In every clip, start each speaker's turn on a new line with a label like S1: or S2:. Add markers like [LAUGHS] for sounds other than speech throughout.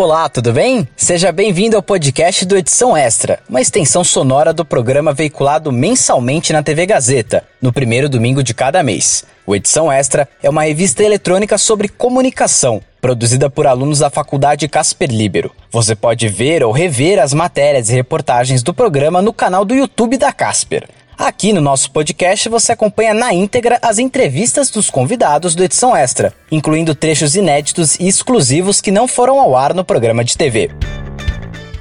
S1: Olá, tudo bem? Seja bem-vindo ao podcast do Edição Extra, uma extensão sonora do programa veiculado mensalmente na TV Gazeta, no primeiro domingo de cada mês. O Edição Extra é uma revista eletrônica sobre comunicação, produzida por alunos da Faculdade Casper Libero. Você pode ver ou rever as matérias e reportagens do programa no canal do YouTube da Casper. Aqui no nosso podcast você acompanha na íntegra as entrevistas dos convidados do Edição Extra, incluindo trechos inéditos e exclusivos que não foram ao ar no programa de TV.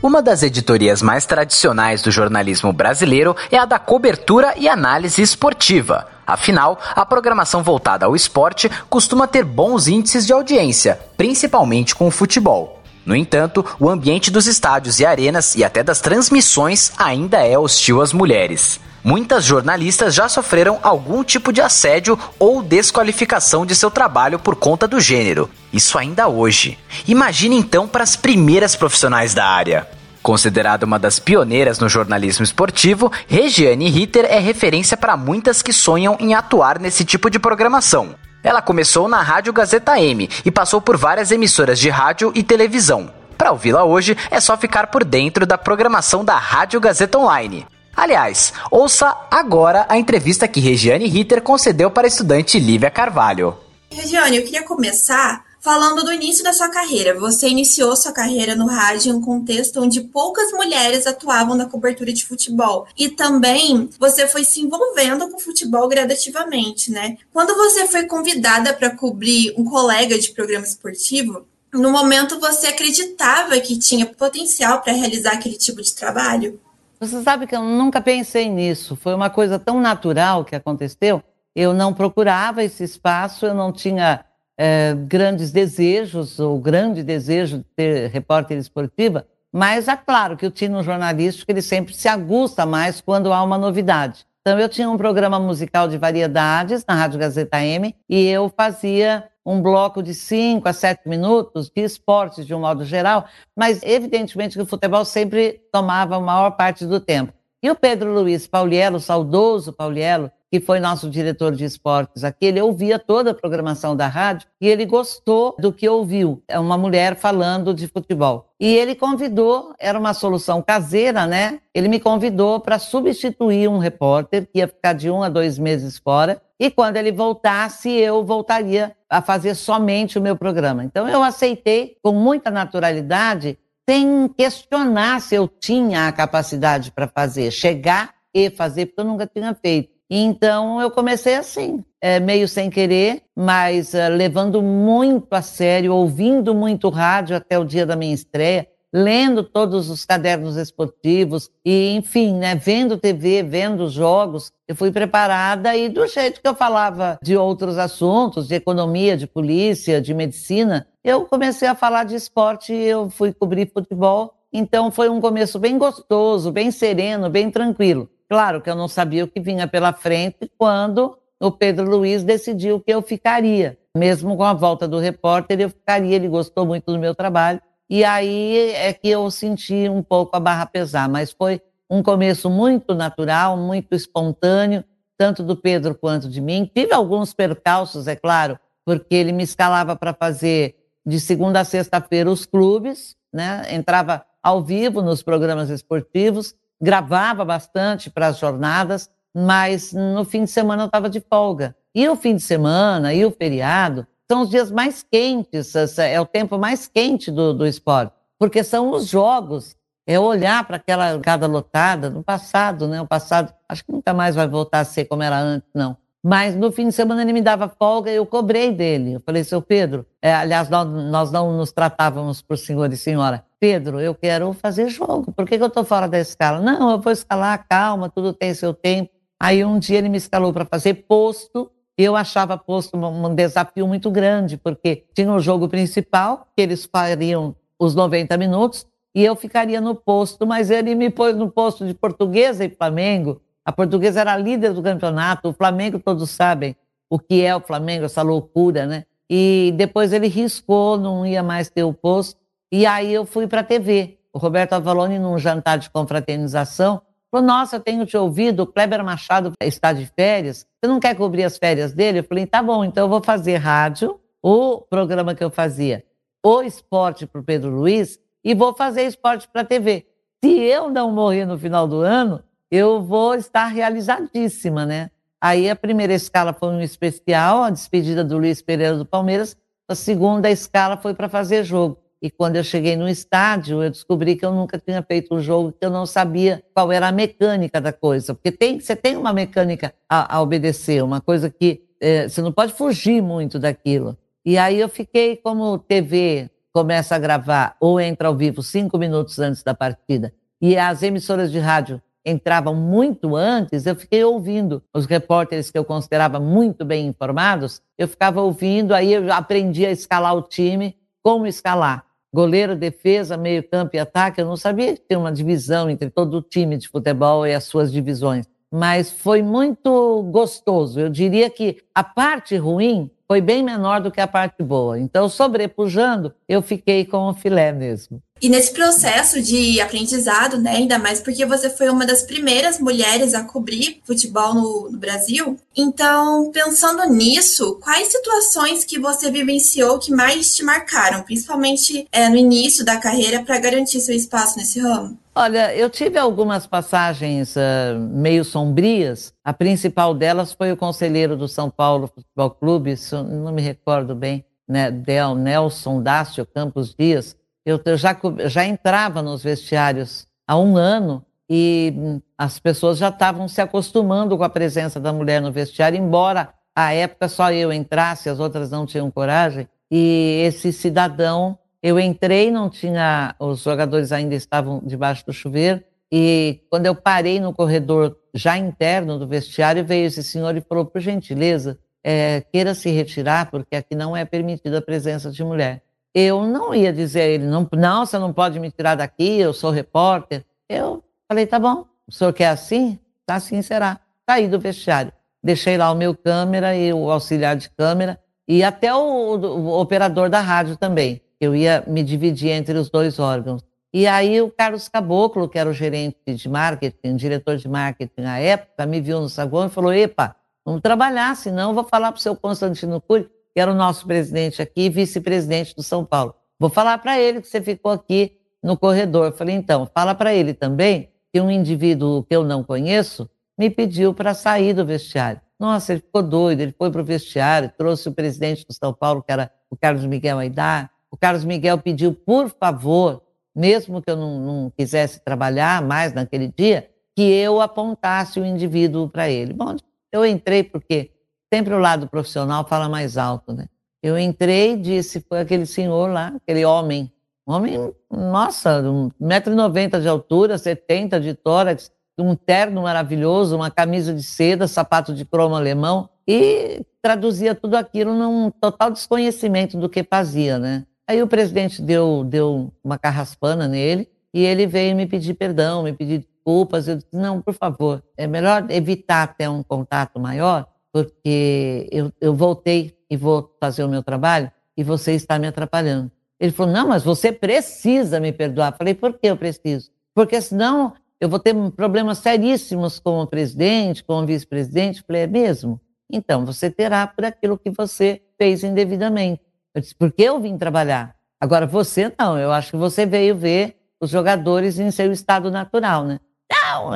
S1: Uma das editorias mais tradicionais do jornalismo brasileiro é a da cobertura e análise esportiva. Afinal, a programação voltada ao esporte costuma ter bons índices de audiência, principalmente com o futebol. No entanto, o ambiente dos estádios e arenas e até das transmissões ainda é hostil às mulheres. Muitas jornalistas já sofreram algum tipo de assédio ou desqualificação de seu trabalho por conta do gênero. Isso ainda hoje. Imagine então para as primeiras profissionais da área. Considerada uma das pioneiras no jornalismo esportivo, Regiane Ritter é referência para muitas que sonham em atuar nesse tipo de programação. Ela começou na Rádio Gazeta M e passou por várias emissoras de rádio e televisão. Para ouvi-la hoje, é só ficar por dentro da programação da Rádio Gazeta Online. Aliás, ouça agora a entrevista que Regiane Ritter concedeu para a estudante Lívia Carvalho.
S2: Regiane, eu queria começar falando do início da sua carreira. Você iniciou sua carreira no rádio em um contexto onde poucas mulheres atuavam na cobertura de futebol. E também você foi se envolvendo com o futebol gradativamente, né? Quando você foi convidada para cobrir um colega de programa esportivo, no momento você acreditava que tinha potencial para realizar aquele tipo de trabalho?
S3: Você sabe que eu nunca pensei nisso. Foi uma coisa tão natural que aconteceu. Eu não procurava esse espaço, eu não tinha é, grandes desejos ou grande desejo de ter repórter esportiva, mas é claro que o tino jornalístico ele sempre se aguça mais quando há uma novidade. Então eu tinha um programa musical de variedades na Rádio Gazeta M e eu fazia um bloco de 5 a 7 minutos de esportes de um modo geral, mas evidentemente que o futebol sempre tomava a maior parte do tempo. E o Pedro Luiz Pauliello, saudoso Pauliello, que foi nosso diretor de esportes aqui, ele ouvia toda a programação da rádio e ele gostou do que ouviu. É uma mulher falando de futebol. E ele convidou, era uma solução caseira, né? Ele me convidou para substituir um repórter que ia ficar de um a dois meses fora. E quando ele voltasse, eu voltaria a fazer somente o meu programa. Então eu aceitei com muita naturalidade, sem questionar se eu tinha a capacidade para fazer, chegar e fazer, porque eu nunca tinha feito. Então eu comecei assim, é, meio sem querer, mas é, levando muito a sério, ouvindo muito rádio até o dia da minha estreia, lendo todos os cadernos esportivos e, enfim, né, vendo TV, vendo jogos, eu fui preparada e do jeito que eu falava de outros assuntos, de economia, de polícia, de medicina, eu comecei a falar de esporte e eu fui cobrir futebol. Então foi um começo bem gostoso, bem sereno, bem tranquilo. Claro que eu não sabia o que vinha pela frente quando o Pedro Luiz decidiu que eu ficaria. Mesmo com a volta do repórter, eu ficaria. Ele gostou muito do meu trabalho. E aí é que eu senti um pouco a barra pesar, mas foi um começo muito natural, muito espontâneo, tanto do Pedro quanto de mim. Tive alguns percalços, é claro, porque ele me escalava para fazer de segunda a sexta-feira os clubes, né? entrava ao vivo nos programas esportivos, gravava bastante para as jornadas, mas no fim de semana eu estava de folga. E o fim de semana e o feriado são os dias mais quentes, é o tempo mais quente do, do esporte, porque são os jogos. É olhar para aquela cada lotada no passado, né? O passado, acho que nunca mais vai voltar a ser como era antes, não. Mas no fim de semana ele me dava folga e eu cobrei dele. Eu falei, seu Pedro, é, aliás, nós, nós, não nos tratávamos por senhor e senhora. Pedro, eu quero fazer jogo. Por que, que eu estou fora da escala? Não, eu vou escalar, calma, tudo tem seu tempo. Aí um dia ele me escalou para fazer posto. Eu achava posto um desafio muito grande, porque tinha o jogo principal, que eles fariam os 90 minutos, e eu ficaria no posto, mas ele me pôs no posto de portuguesa e Flamengo. A portuguesa era líder do campeonato, o Flamengo todos sabem o que é o Flamengo, essa loucura, né? E depois ele riscou, não ia mais ter o posto. E aí eu fui para a TV. O Roberto Avalone, num jantar de confraternização, falou: Nossa, eu tenho te ouvido, o Kleber Machado está de férias, você não quer cobrir as férias dele? Eu falei: Tá bom, então eu vou fazer rádio, o programa que eu fazia o esporte para o Pedro Luiz e vou fazer esporte para a TV. Se eu não morrer no final do ano, eu vou estar realizadíssima, né? Aí a primeira escala foi um especial, a despedida do Luiz Pereira do Palmeiras. A segunda escala foi para fazer jogo. E quando eu cheguei no estádio, eu descobri que eu nunca tinha feito um jogo, que eu não sabia qual era a mecânica da coisa. Porque tem, você tem uma mecânica a, a obedecer, uma coisa que é, você não pode fugir muito daquilo. E aí eu fiquei como TV começa a gravar ou entra ao vivo cinco minutos antes da partida e as emissoras de rádio entravam muito antes, eu fiquei ouvindo os repórteres que eu considerava muito bem informados, eu ficava ouvindo, aí eu aprendi a escalar o time, como escalar. Goleiro, defesa, meio campo e ataque, eu não sabia que tinha uma divisão entre todo o time de futebol e as suas divisões. Mas foi muito gostoso. Eu diria que a parte ruim foi bem menor do que a parte boa. Então, sobrepujando, eu fiquei com o filé mesmo.
S2: E nesse processo de aprendizado, né, ainda mais porque você foi uma das primeiras mulheres a cobrir futebol no, no, Brasil. Então, pensando nisso, quais situações que você vivenciou que mais te marcaram, principalmente é, no início da carreira, para garantir seu espaço nesse ramo?
S3: Olha, eu tive algumas passagens uh, meio sombrias. A principal delas foi o conselheiro do São Paulo Futebol Clube, não me recordo bem, né, Del Nelson Dácio Campos Dias eu, já, já entrava nos vestiários há um ano e hum, as pessoas já estavam se acostumando com a presença da mulher no vestiário, embora à época só eu entrasse, as outras não tinham coragem. E esse cidadão, eu entrei, não tinha, os jogadores ainda estavam debaixo do chuveiro, e quando eu parei no corredor já interno do vestiário, veio esse senhor e falou: por gentileza, é, queira se retirar, porque aqui não é permitida a presença de mulher eu não ia dizer a ele, não, não, você não pode me tirar daqui, eu sou repórter. Eu falei, tá bom, o senhor quer assim? Tá assim será. Saí do vestiário. Deixei lá o meu câmera e o auxiliar de câmera e até o, o operador da rádio também. Eu ia me dividir entre os dois órgãos. E aí o Carlos Caboclo, que era o gerente de marketing, diretor de marketing na época, me viu no saguão e falou, epa, vamos trabalhar, senão eu vou falar para o seu Constantino Cury que era o nosso presidente aqui, vice-presidente do São Paulo. Vou falar para ele que você ficou aqui no corredor. Eu falei, então, fala para ele também que um indivíduo que eu não conheço me pediu para sair do vestiário. Nossa, ele ficou doido, ele foi para o vestiário, trouxe o presidente do São Paulo, que era o Carlos Miguel Aidar. O Carlos Miguel pediu, por favor, mesmo que eu não, não quisesse trabalhar mais naquele dia, que eu apontasse o indivíduo para ele. Bom, eu entrei porque sempre o lado profissional fala mais alto, né? Eu entrei e disse, foi aquele senhor lá, aquele homem, um homem, nossa, 1,90m de altura, 70 de tórax, um terno maravilhoso, uma camisa de seda, sapato de cromo alemão, e traduzia tudo aquilo num total desconhecimento do que fazia, né? Aí o presidente deu, deu uma carraspana nele, e ele veio me pedir perdão, me pedir desculpas. Eu disse, não, por favor, é melhor evitar ter um contato maior, porque eu, eu voltei e vou fazer o meu trabalho e você está me atrapalhando. Ele falou: Não, mas você precisa me perdoar. Falei: Por que eu preciso? Porque senão eu vou ter problemas seríssimos com o presidente, com o vice-presidente. Falei: É mesmo? Então você terá por aquilo que você fez indevidamente. Eu disse: Porque eu vim trabalhar. Agora você não, eu acho que você veio ver os jogadores em seu estado natural, né? Não,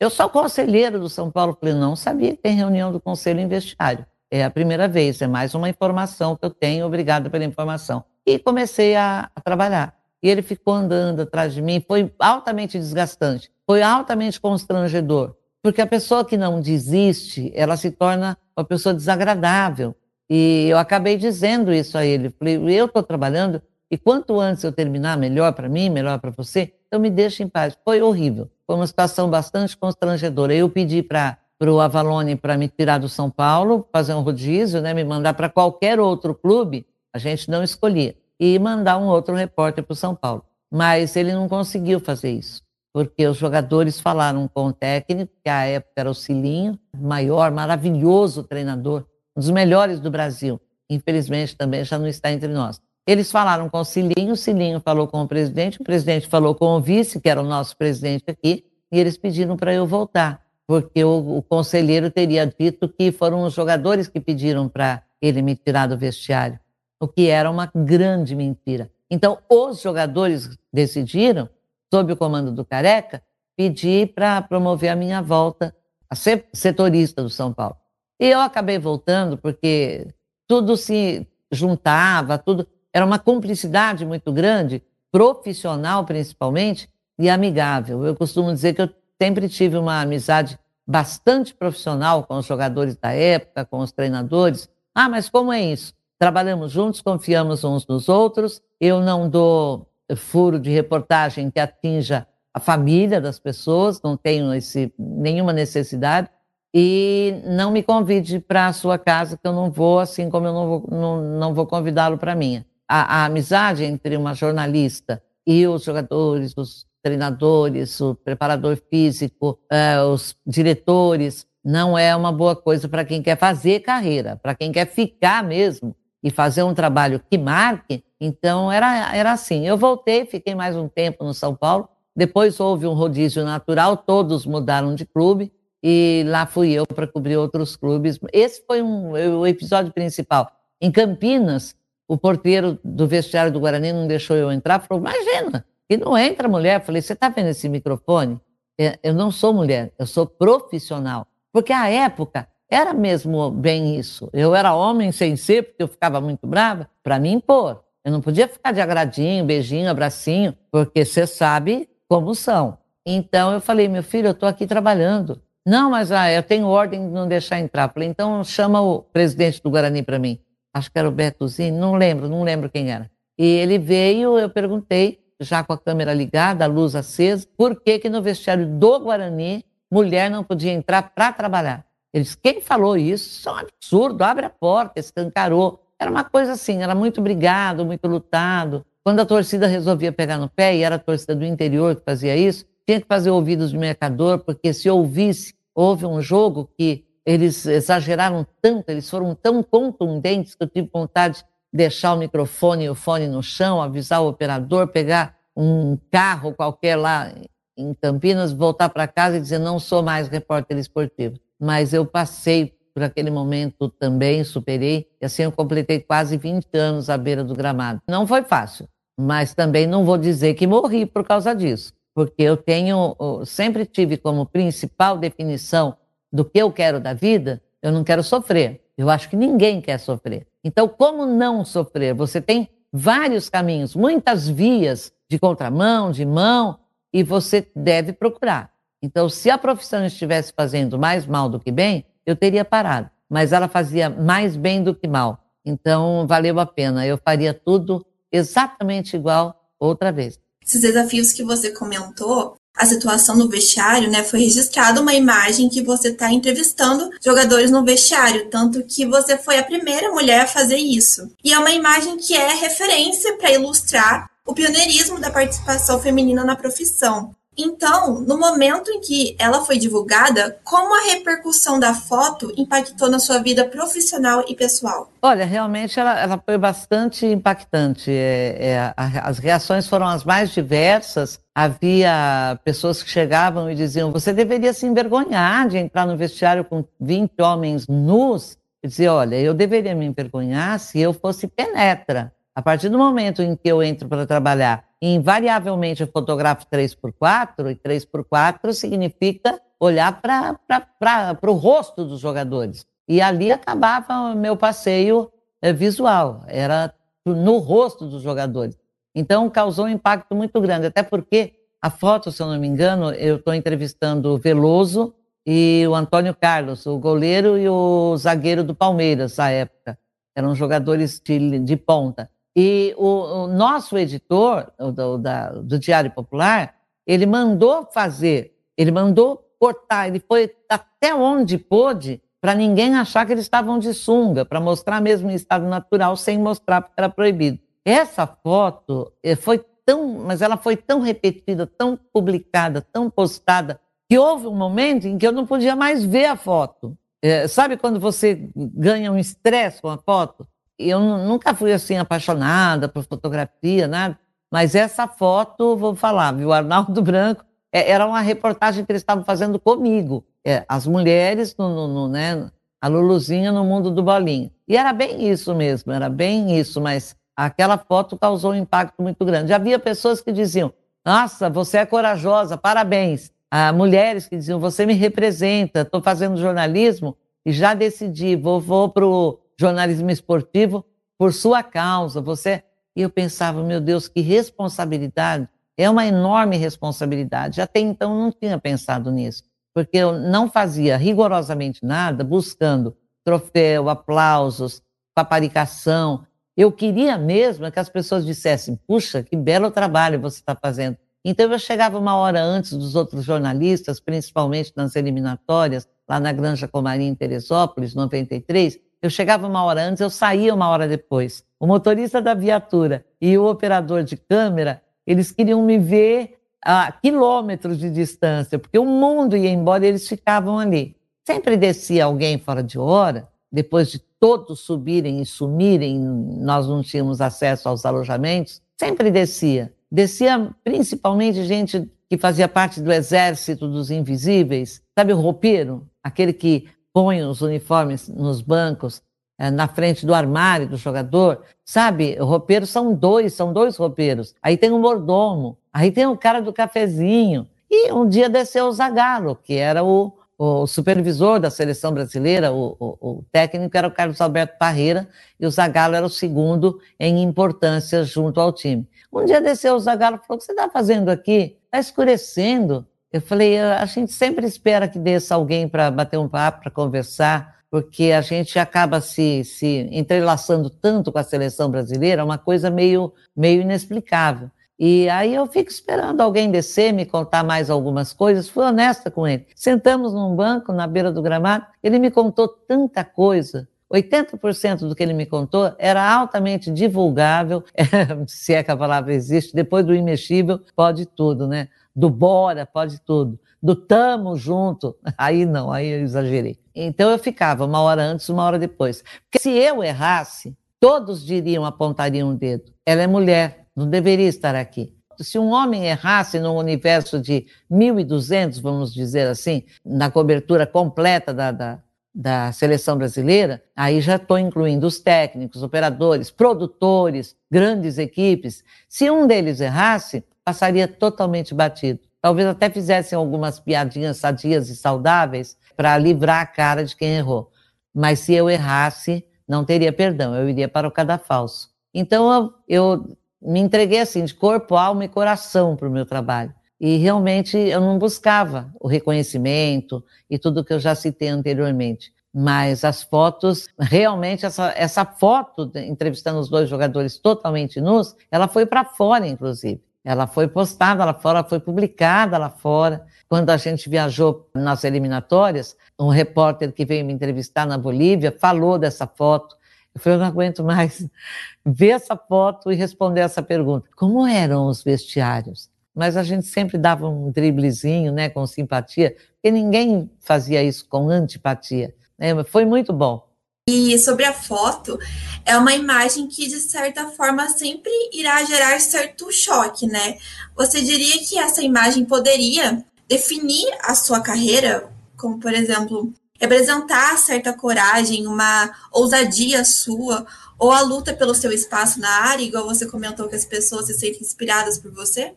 S3: eu, sou conselheiro do São Paulo. Falei, não sabia que tem reunião do conselho em vestiário. É a primeira vez, é mais uma informação que eu tenho, obrigada pela informação. E comecei a, a trabalhar. E ele ficou andando atrás de mim, foi altamente desgastante, foi altamente constrangedor, porque a pessoa que não desiste, ela se torna uma pessoa desagradável. E eu acabei dizendo isso a ele. Falei, eu estou trabalhando e quanto antes eu terminar, melhor para mim, melhor para você, então me deixa em paz. Foi horrível. Foi uma situação bastante constrangedora. Eu pedi para o Avalone para me tirar do São Paulo, fazer um rodízio, né, me mandar para qualquer outro clube, a gente não escolhia, e mandar um outro repórter para o São Paulo. Mas ele não conseguiu fazer isso, porque os jogadores falaram com o técnico, que à época era o Cilinho, maior, maravilhoso treinador, um dos melhores do Brasil. Infelizmente também já não está entre nós. Eles falaram com o Cilinho, o Cilinho falou com o presidente, o presidente falou com o vice, que era o nosso presidente aqui, e eles pediram para eu voltar, porque o, o, conselheiro teria dito que foram os jogadores que pediram para ele me tirar do vestiário. o que era uma grande mentira. Então, os jogadores decidiram, sob o comando do Careca, pedir para promover a minha volta a ser setorista do São Paulo. E eu acabei voltando porque tudo se juntava, tudo era uma cumplicidade muito grande, profissional principalmente e amigável. Eu costumo dizer que eu sempre tive uma amizade bastante profissional com os jogadores da época, com os treinadores. Ah, mas como é isso? Trabalhamos juntos, confiamos uns nos outros. Eu não dou furo de reportagem que atinja a família das pessoas, não tenho esse, nenhuma necessidade. E não me convide para a sua casa, que eu não vou, assim como eu não vou, não, não vou convidá-lo para a minha. A, a amizade entre uma jornalista e os jogadores, os treinadores, o preparador físico, uh, os diretores, não é uma boa coisa para quem quer fazer carreira, para quem quer ficar mesmo e fazer um trabalho que marque. Então era, era assim. Eu voltei, fiquei mais um tempo no São Paulo. Depois houve um rodízio natural, todos mudaram de clube e lá fui eu para cobrir outros clubes. Esse foi um, o episódio principal. Em Campinas, o porteiro do vestiário do Guarani não deixou eu entrar, falou: Imagina, e não entra mulher. Falei: Você está vendo esse microfone? É, eu não sou mulher, eu sou profissional. Porque a época era mesmo bem isso. Eu era homem sem ser, porque eu ficava muito brava, para me impor. Eu não podia ficar de agradinho, beijinho, abracinho, porque você sabe como são. Então eu falei: Meu filho, eu estou aqui trabalhando. Não, mas ah, eu tenho ordem de não deixar entrar. Falei: Então chama o presidente do Guarani para mim. Acho que era o Betozinho, não lembro, não lembro quem era. E ele veio, eu perguntei já com a câmera ligada, a luz acesa, por que que no vestiário do Guarani mulher não podia entrar para trabalhar. Eles, quem falou isso? Isso é um absurdo, abre a porta, escancarou. Era uma coisa assim, era muito brigado, muito lutado. Quando a torcida resolvia pegar no pé, e era a torcida do interior que fazia isso, tinha que fazer ouvidos de mercador, porque se ouvisse, houve um jogo que eles exageraram tanto, eles foram tão contundentes que eu tive vontade deixar o microfone e o fone no chão, avisar o operador, pegar um carro qualquer lá em Campinas, voltar para casa e dizer: não sou mais repórter esportivo. Mas eu passei por aquele momento também, superei, e assim eu completei quase 20 anos à beira do gramado. Não foi fácil, mas também não vou dizer que morri por causa disso, porque eu tenho, sempre tive como principal definição do que eu quero da vida, eu não quero sofrer. Eu acho que ninguém quer sofrer. Então, como não sofrer? Você tem vários caminhos, muitas vias de contramão, de mão, e você deve procurar. Então, se a profissão estivesse fazendo mais mal do que bem, eu teria parado. Mas ela fazia mais bem do que mal. Então, valeu a pena. Eu faria tudo exatamente igual outra vez.
S2: Esses desafios que você comentou, a situação no vestiário, né? Foi registrada uma imagem que você está entrevistando jogadores no vestiário, tanto que você foi a primeira mulher a fazer isso. E é uma imagem que é referência para ilustrar o pioneirismo da participação feminina na profissão. Então, no momento em que ela foi divulgada, como a repercussão da foto impactou na sua vida profissional e pessoal?
S3: Olha, realmente ela, ela foi bastante impactante. É, é, as reações foram as mais diversas. Havia pessoas que chegavam e diziam: você deveria se envergonhar de entrar no vestiário com 20 homens nus. Dizia: olha, eu deveria me envergonhar se eu fosse penetra. A partir do momento em que eu entro para trabalhar, invariavelmente eu fotografo 3x4, e 3x4 significa olhar para o rosto dos jogadores. E ali acabava meu passeio é, visual, era no rosto dos jogadores. Então causou um impacto muito grande, até porque a foto, se eu não me engano, eu estou entrevistando o Veloso e o Antônio Carlos, o goleiro e o zagueiro do Palmeiras, à época. Eram jogadores de, de ponta. E o, o nosso editor do, da, do Diário Popular, ele mandou fazer, ele mandou cortar, ele foi até onde pôde para ninguém achar que eles estavam de sunga, para mostrar mesmo em estado natural, sem mostrar porque era proibido. Essa foto eh, foi tão, mas ela foi tão repetida, tão publicada, tão postada, que houve um momento em que eu não podia mais ver a foto. É, sabe quando você ganha um estresse com a foto? Eu nunca fui assim apaixonada por fotografia, nada, mas essa foto, vou falar, viu? Arnaldo [LAUGHS] Branco, é, era uma reportagem que eles estavam fazendo comigo. É, as mulheres, no, no, no, né? A Luluzinha no mundo do bolinho. E era bem isso mesmo, era bem isso, mas aquela foto causou um impacto muito grande. Havia pessoas que diziam: Nossa, você é corajosa, parabéns. Há mulheres que diziam: Você me representa, estou fazendo jornalismo e já decidi, vou, vou para o jornalismo esportivo por sua causa. Você. E eu pensava: Meu Deus, que responsabilidade. É uma enorme responsabilidade. Até então não tinha pensado nisso, porque eu não fazia rigorosamente nada buscando troféu, aplausos, paparicação. Eu queria mesmo que as pessoas dissessem: puxa, que belo trabalho você está fazendo. Então eu chegava uma hora antes dos outros jornalistas, principalmente nas eliminatórias, lá na Granja Comarim, em Teresópolis, 93. Eu chegava uma hora antes, eu saía uma hora depois. O motorista da viatura e o operador de câmera, eles queriam me ver a quilômetros de distância, porque o mundo ia embora e eles ficavam ali. Sempre descia alguém fora de hora, depois de todos subirem e sumirem, nós não tínhamos acesso aos alojamentos, sempre descia. Descia principalmente gente que fazia parte do exército dos invisíveis, sabe o roupeiro? Aquele que põe os uniformes nos bancos, é, na frente do armário do jogador, sabe? Roupeiros são dois, são dois roupeiros. Aí tem o mordomo, aí tem o cara do cafezinho. E um dia desceu o Zagallo, que era o, o supervisor da seleção brasileira, o, o, o, técnico era o Carlos Alberto Parreira, e o Zagallo era o segundo em importância junto ao time. Um dia desceu o Zagallo e falou: O que você está fazendo aqui? Está escurecendo. Eu falei: A gente sempre espera que desça alguém para bater um papo, para conversar, porque a gente acaba se, se entrelaçando tanto com a seleção brasileira, é uma coisa meio, meio inexplicável. E aí eu fico esperando alguém descer, me contar mais algumas coisas. Fui honesta com ele. Sentamos num banco na beira do gramado, ele me contou tanta coisa. 80% do que ele me contou era altamente divulgável, [LAUGHS] se é que a palavra existe, depois do imexível, pode tudo, né? Do bora, pode tudo. Do tamo junto, [LAUGHS] aí não, aí eu exagerei. Então eu ficava uma hora antes, uma hora depois. Porque se eu errasse, todos diriam, apontariam o dedo. Ela é mulher, não deveria estar aqui. Se um homem errasse num universo de 1.200, vamos dizer assim, na cobertura completa da, da, da seleção brasileira, aí já estou incluindo os técnicos, operadores, produtores, grandes equipes. Se um deles errasse, passaria totalmente batido. Talvez até fizessem algumas piadinhas sadias e saudáveis para livrar a cara de quem errou. Mas se eu errasse, não teria perdão, eu iria para o cadafalso. Então eu, eu me entreguei assim, de corpo, alma e coração para o meu trabalho. E realmente eu não buscava o reconhecimento e tudo que eu já citei anteriormente. Mas as fotos, realmente, essa, essa foto, entrevistando os dois jogadores totalmente nus, ela foi para fora, inclusive. Ela foi postada lá fora, foi publicada lá fora. Quando a gente viajou nas eliminatórias, um repórter que veio me entrevistar na Bolívia falou dessa foto eu falei, eu não aguento mais [LAUGHS] ver essa foto e responder essa pergunta. Como eram os vestiários? Mas a gente sempre dava um driblezinho, né, com simpatia, porque ninguém fazia isso com antipatia. Né? Foi muito bom.
S2: E sobre a foto, é uma imagem que, de certa forma, sempre irá gerar certo choque, né? Você diria que essa imagem poderia definir a sua carreira? Como, por exemplo, representar certa coragem, uma ousadia sua, ou a luta pelo seu espaço na área, igual você comentou que as pessoas se sentem inspiradas por você?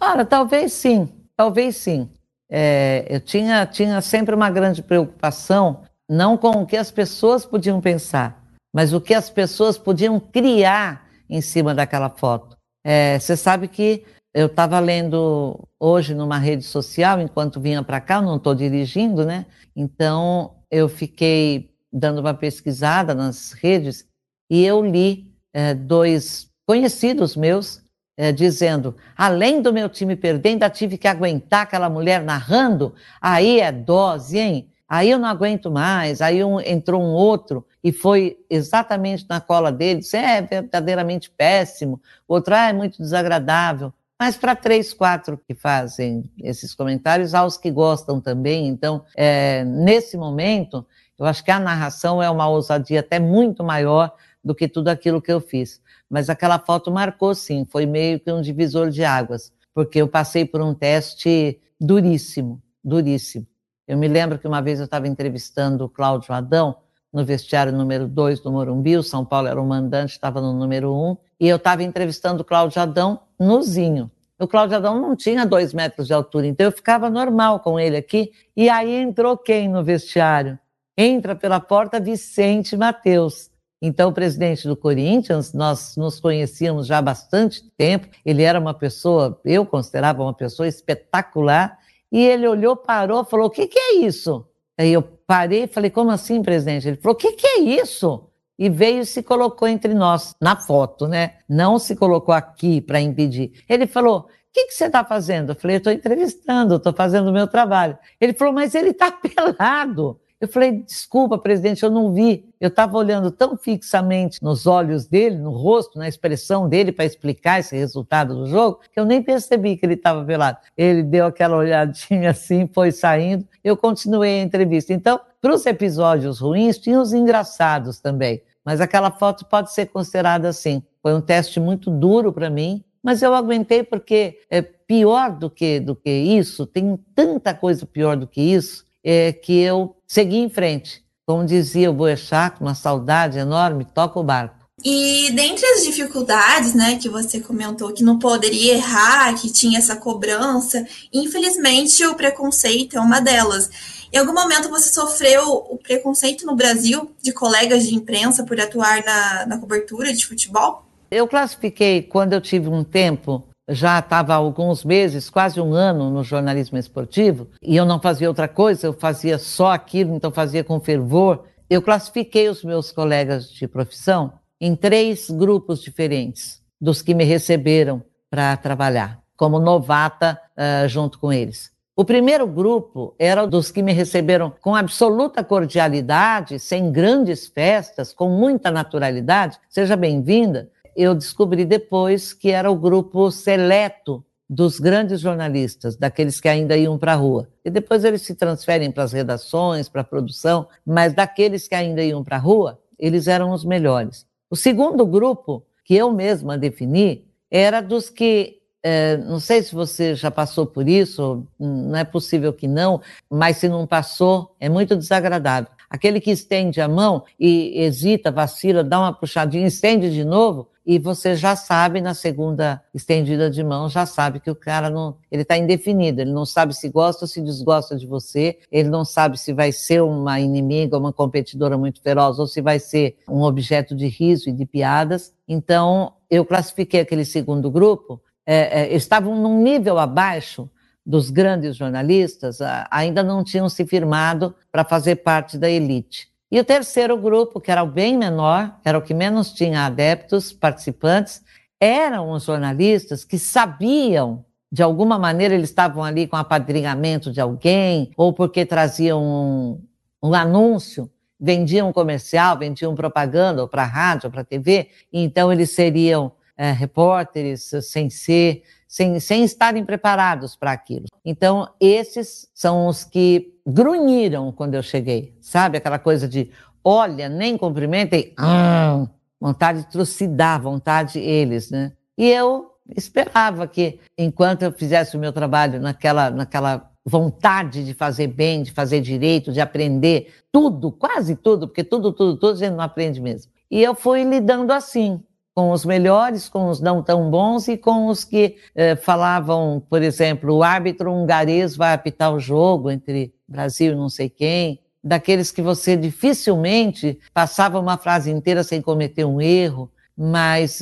S3: Ora, talvez sim, talvez sim. É, eu tinha, tinha sempre uma grande preocupação, não com o que as pessoas podiam pensar, mas o que as pessoas podiam criar em cima daquela foto. É, você sabe que eu estava lendo hoje numa rede social, enquanto vinha para cá, eu não estou dirigindo, né? Então eu fiquei dando uma pesquisada nas redes e eu li é, dois conhecidos meus é, dizendo: além do meu time perder, ainda tive que aguentar aquela mulher narrando, aí é dose, hein? Aí eu não aguento mais. Aí um, entrou um outro e foi exatamente na cola dele, disse: é verdadeiramente péssimo. O outro, ah, é muito desagradável mas para três, quatro que fazem esses comentários, há os que gostam também. Então, é, nesse momento, eu acho que a narração é uma ousadia até muito maior do que tudo aquilo que eu fiz. Mas aquela foto marcou, sim, foi meio que um divisor de águas, porque eu passei por um teste duríssimo, duríssimo. Eu me lembro que uma vez eu estava entrevistando o Cláudio Adão no vestiário número 2 do Morumbi, o São Paulo era o mandante, estava no número 1, um, e eu estava entrevistando o Cláudio Adão nozinho. O Cláudio Adão não tinha dois metros de altura, então eu ficava normal com ele aqui. E aí entrou quem no vestiário? Entra pela porta Vicente Mateus. Então, o presidente do Corinthians, nós nos conhecíamos já há bastante tempo. Ele era uma pessoa, eu considerava uma pessoa espetacular. E ele olhou, parou, falou: O que, que é isso? Aí eu parei e falei: Como assim, presidente? Ele falou: O que, que é isso? e veio e se colocou entre nós, na foto, né? Não se colocou aqui para impedir. Ele falou: O que, que você está fazendo? Eu falei: Estou entrevistando, estou fazendo o meu trabalho. Ele falou: Mas ele está [LAUGHS] pelado. Eu falei: Desculpa, presidente, eu não vi. Eu estava olhando tão fixamente nos olhos dele, no rosto, na expressão dele para explicar esse resultado do jogo, que eu nem percebi que ele estava pelado. Ele deu aquela olhadinha [LAUGHS] assim, foi saindo. Eu continuei a entrevista. Então, para os episódios ruins, tinha os engraçados também. Mas aquela foto pode ser considerada assim. Foi um teste muito duro para mim, mas eu aguentei porque é pior do que do que isso, tem tanta coisa pior do que isso, é que eu segui em frente. Como dizia o Boechat, uma saudade enorme, toca o barco.
S2: E dentre as dificuldades, né, que você comentou que não poderia errar, que tinha essa cobrança, infelizmente o preconceito é uma delas. Em algum momento você sofreu o preconceito no Brasil de colegas de imprensa por atuar na, na cobertura de futebol?
S3: Eu classifiquei quando eu tive um tempo já estava há alguns meses, quase um ano no jornalismo esportivo, e eu não fazia outra coisa, eu fazia só aquilo, então fazia com fervor. Eu classifiquei os meus colegas de profissão em três grupos diferentes dos que me receberam para trabalhar, como novata uh, junto com eles. O primeiro grupo era dos que me receberam com absoluta cordialidade, sem grandes festas, com muita naturalidade. Seja bem-vinda. Eu descobri depois que era o grupo seleto dos grandes jornalistas, daqueles que ainda iam para a rua. E depois eles se transferem para as redações, para a produção, mas daqueles que ainda iam para a rua, eles eram os melhores. O segundo grupo, que eu mesma defini, era dos que é, não sei se você já passou por isso, não é possível que não, mas se não passou, é muito desagradável. Aquele que estende a mão e hesita, vacila, dá uma puxadinha, estende de novo, e você já sabe na segunda estendida de mão, já sabe que o cara não, ele está indefinido, ele não sabe se gosta ou se desgosta de você, ele não sabe se vai ser uma inimiga, uma competidora muito feroz ou se vai ser um objeto de riso e de piadas. Então, eu classifiquei aquele segundo grupo é, é, estavam num nível abaixo dos grandes jornalistas, ainda não tinham se firmado para fazer parte da elite. E o terceiro grupo, que era o bem menor, era o que menos tinha adeptos, participantes, eram os jornalistas que sabiam, de alguma maneira, eles estavam ali com apadrinhamento de alguém, ou porque traziam um, um anúncio, vendiam um comercial, vendiam propaganda, para rádio, para TV, então eles seriam é, repórteres sem ser, sem, sem estarem preparados para aquilo. Então, esses são os que grunhiram quando eu cheguei, sabe? Aquela coisa de, olha, nem cumprimentem, ah, vontade de trucidar, vontade eles, né? E eu esperava que, enquanto eu fizesse o meu trabalho naquela, naquela vontade de fazer bem, de fazer direito, de aprender tudo, quase tudo, porque tudo, tudo, tudo a gente não aprende mesmo. E eu fui lidando assim, com os melhores, com os não tão bons e com os que eh, falavam, por exemplo, o árbitro hungarês vai apitar o jogo entre Brasil e não sei quem, daqueles que você dificilmente passava uma frase inteira sem cometer um erro, mas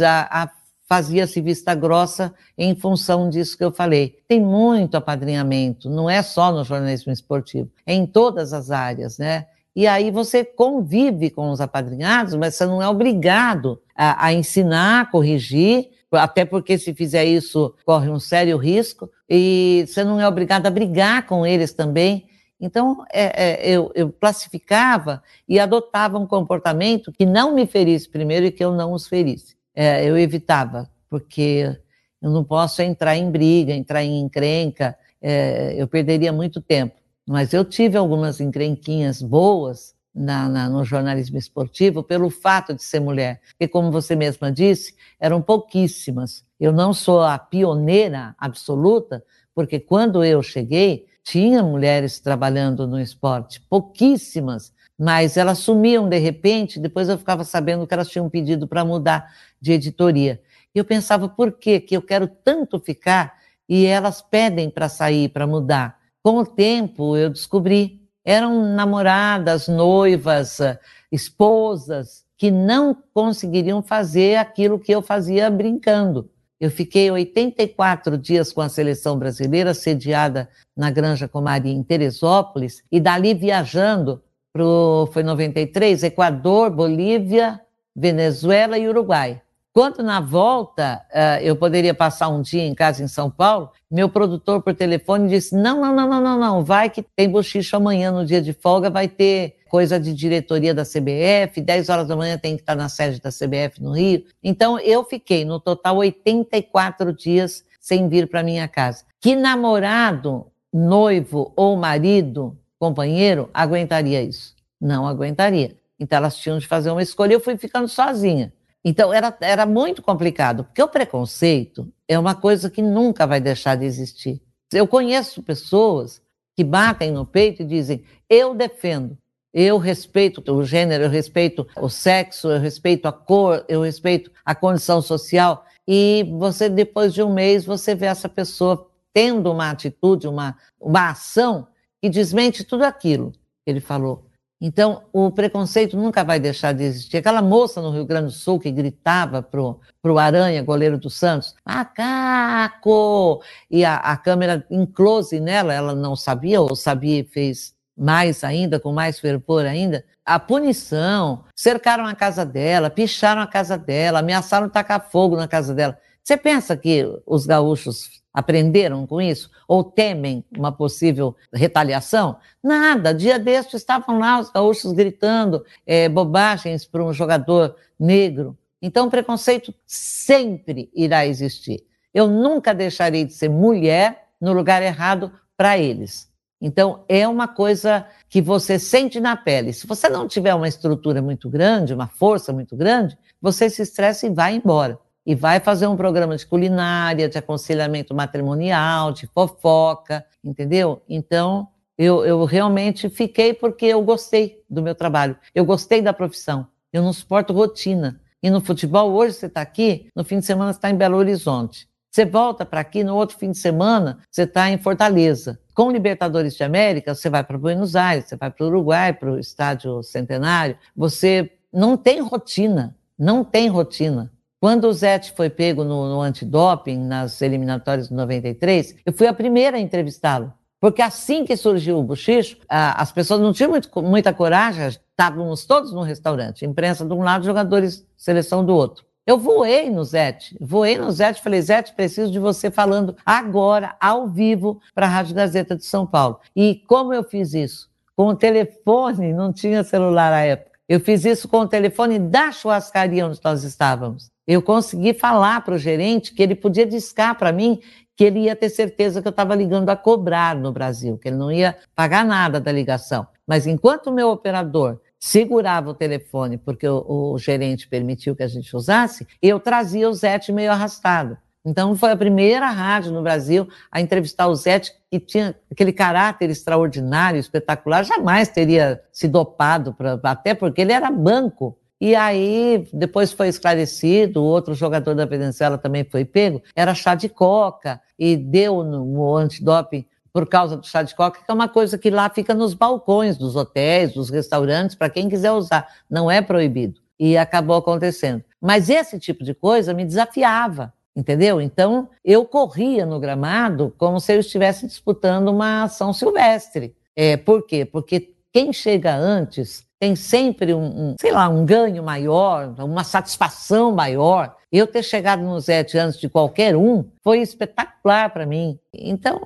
S3: fazia-se vista grossa em função disso que eu falei. Tem muito apadrinhamento, não é só no jornalismo esportivo, é em todas as áreas, né? E aí você convive com os apadrinhados, mas você não é obrigado a, a ensinar, a corrigir, até porque se fizer isso corre um sério risco, e você não é obrigado a brigar com eles também. Então, é, é, eu, eu, classificava e adotava um comportamento que não me ferisse primeiro e que eu não os ferisse. É, eu evitava, porque eu não posso entrar em briga, entrar em encrenca, é, eu perderia muito tempo. Mas eu tive algumas encrenquinhas boas na, na, no jornalismo esportivo pelo fato de ser mulher. E como você mesma disse, eram pouquíssimas. Eu não sou a pioneira absoluta, porque quando eu cheguei, tinha mulheres trabalhando no esporte, pouquíssimas. mas elas sumiam de repente, depois eu ficava sabendo que elas tinham pedido para mudar de editoria. E eu pensava, por que que eu quero tanto ficar e elas pedem para sair, para mudar? Com o tempo eu descobri, eram namoradas, noivas, esposas, que não conseguiriam fazer aquilo que eu fazia brincando. Eu fiquei 84 dias com a seleção brasileira, sediada na Granja Comari, em Teresópolis, e dali viajando para foi 93, Equador, Bolívia, Venezuela e Uruguai. Quando na volta uh, eu poderia passar um dia em casa em São Paulo, meu produtor por telefone disse: não, não, não, não, não, não, vai que tem bochicho amanhã no dia de folga, vai ter coisa de diretoria da CBF, 10 horas da manhã tem que estar na sede da CBF no Rio. Então eu fiquei no total 84 dias sem vir para minha casa. Que namorado, noivo ou marido, companheiro aguentaria isso? Não aguentaria. Então elas tinham de fazer uma escolha. Eu fui ficando sozinha. Então, era, era muito complicado, porque o preconceito é uma coisa que nunca vai deixar de existir. Eu conheço pessoas que batem no peito e dizem: eu defendo, eu respeito o gênero, eu respeito o sexo, eu respeito a cor, eu respeito a condição social. E você, depois de um mês, você vê essa pessoa tendo uma atitude, uma, uma ação que desmente tudo aquilo que ele falou. Então, o preconceito nunca vai deixar de existir. Aquela moça no Rio Grande do Sul que gritava pro, pro Aranha, goleiro do Santos, macaco! E a, a câmera em close nela, ela não sabia, ou sabia e fez mais ainda, com mais fervor ainda. A punição, cercaram a casa dela, picharam a casa dela, ameaçaram tacar fogo na casa dela. Você pensa que os gaúchos aprenderam com isso? Ou temem uma possível retaliação? Nada. Dia deste estavam lá os gaúchos gritando é, bobagens para um jogador negro. Então, preconceito sempre irá existir. Eu nunca deixarei de ser mulher no lugar errado para eles. Então, é uma coisa que você sente na pele. Se você não tiver uma estrutura muito grande, uma força muito grande, você se estressa e vai embora e vai fazer um programa de culinária, de aconselhamento matrimonial, de fofoca, entendeu? Então, eu, eu realmente fiquei porque eu gostei do meu trabalho, eu gostei da profissão, eu não suporto rotina. E no futebol, hoje você está aqui, no fim de semana você está em Belo Horizonte. Você volta para aqui, no outro fim de semana, você está em Fortaleza. Com Libertadores de América, você vai para Buenos Aires, você vai para o Uruguai, para o Estádio Centenário. Você não tem rotina, não tem rotina. Quando o Zete foi pego no, no antidoping, nas eliminatórias de 93, eu fui a primeira a entrevistá-lo. Porque assim que surgiu o bochicho, as pessoas não tinham muito, muita coragem, estávamos todos no restaurante, imprensa de um lado, jogadores, seleção do outro. Eu voei no Zete, voei no Zete, falei, Zete, preciso de você falando agora, ao vivo, para a Rádio Gazeta de São Paulo. E como eu fiz isso? Com o telefone, não tinha celular à época. Eu fiz isso com o telefone da churrascaria onde nós estávamos. Eu consegui falar para o gerente que ele podia discar para mim que ele ia ter certeza que eu estava ligando a cobrar no Brasil, que ele não ia pagar nada da ligação. Mas enquanto o meu operador segurava o telefone, porque o, o gerente permitiu que a gente usasse, eu trazia o Zete meio arrastado. Então, foi a primeira rádio no Brasil a entrevistar o Zete, que tinha aquele caráter extraordinário, espetacular, jamais teria se dopado, pra, até porque ele era banco. E aí, depois foi esclarecido, outro jogador da Venezuela também foi pego, era chá de coca, e deu no antidoping por causa do chá de coca, que é uma coisa que lá fica nos balcões dos hotéis, dos restaurantes, para quem quiser usar, não é proibido. E acabou acontecendo. Mas esse tipo de coisa me desafiava entendeu? Então, eu corria no gramado como se eu estivesse disputando uma ação silvestre. É, por quê? Porque quem chega antes tem sempre um, um, sei lá, um ganho maior, uma satisfação maior. Eu ter chegado no Zete antes de qualquer um foi espetacular para mim. Então,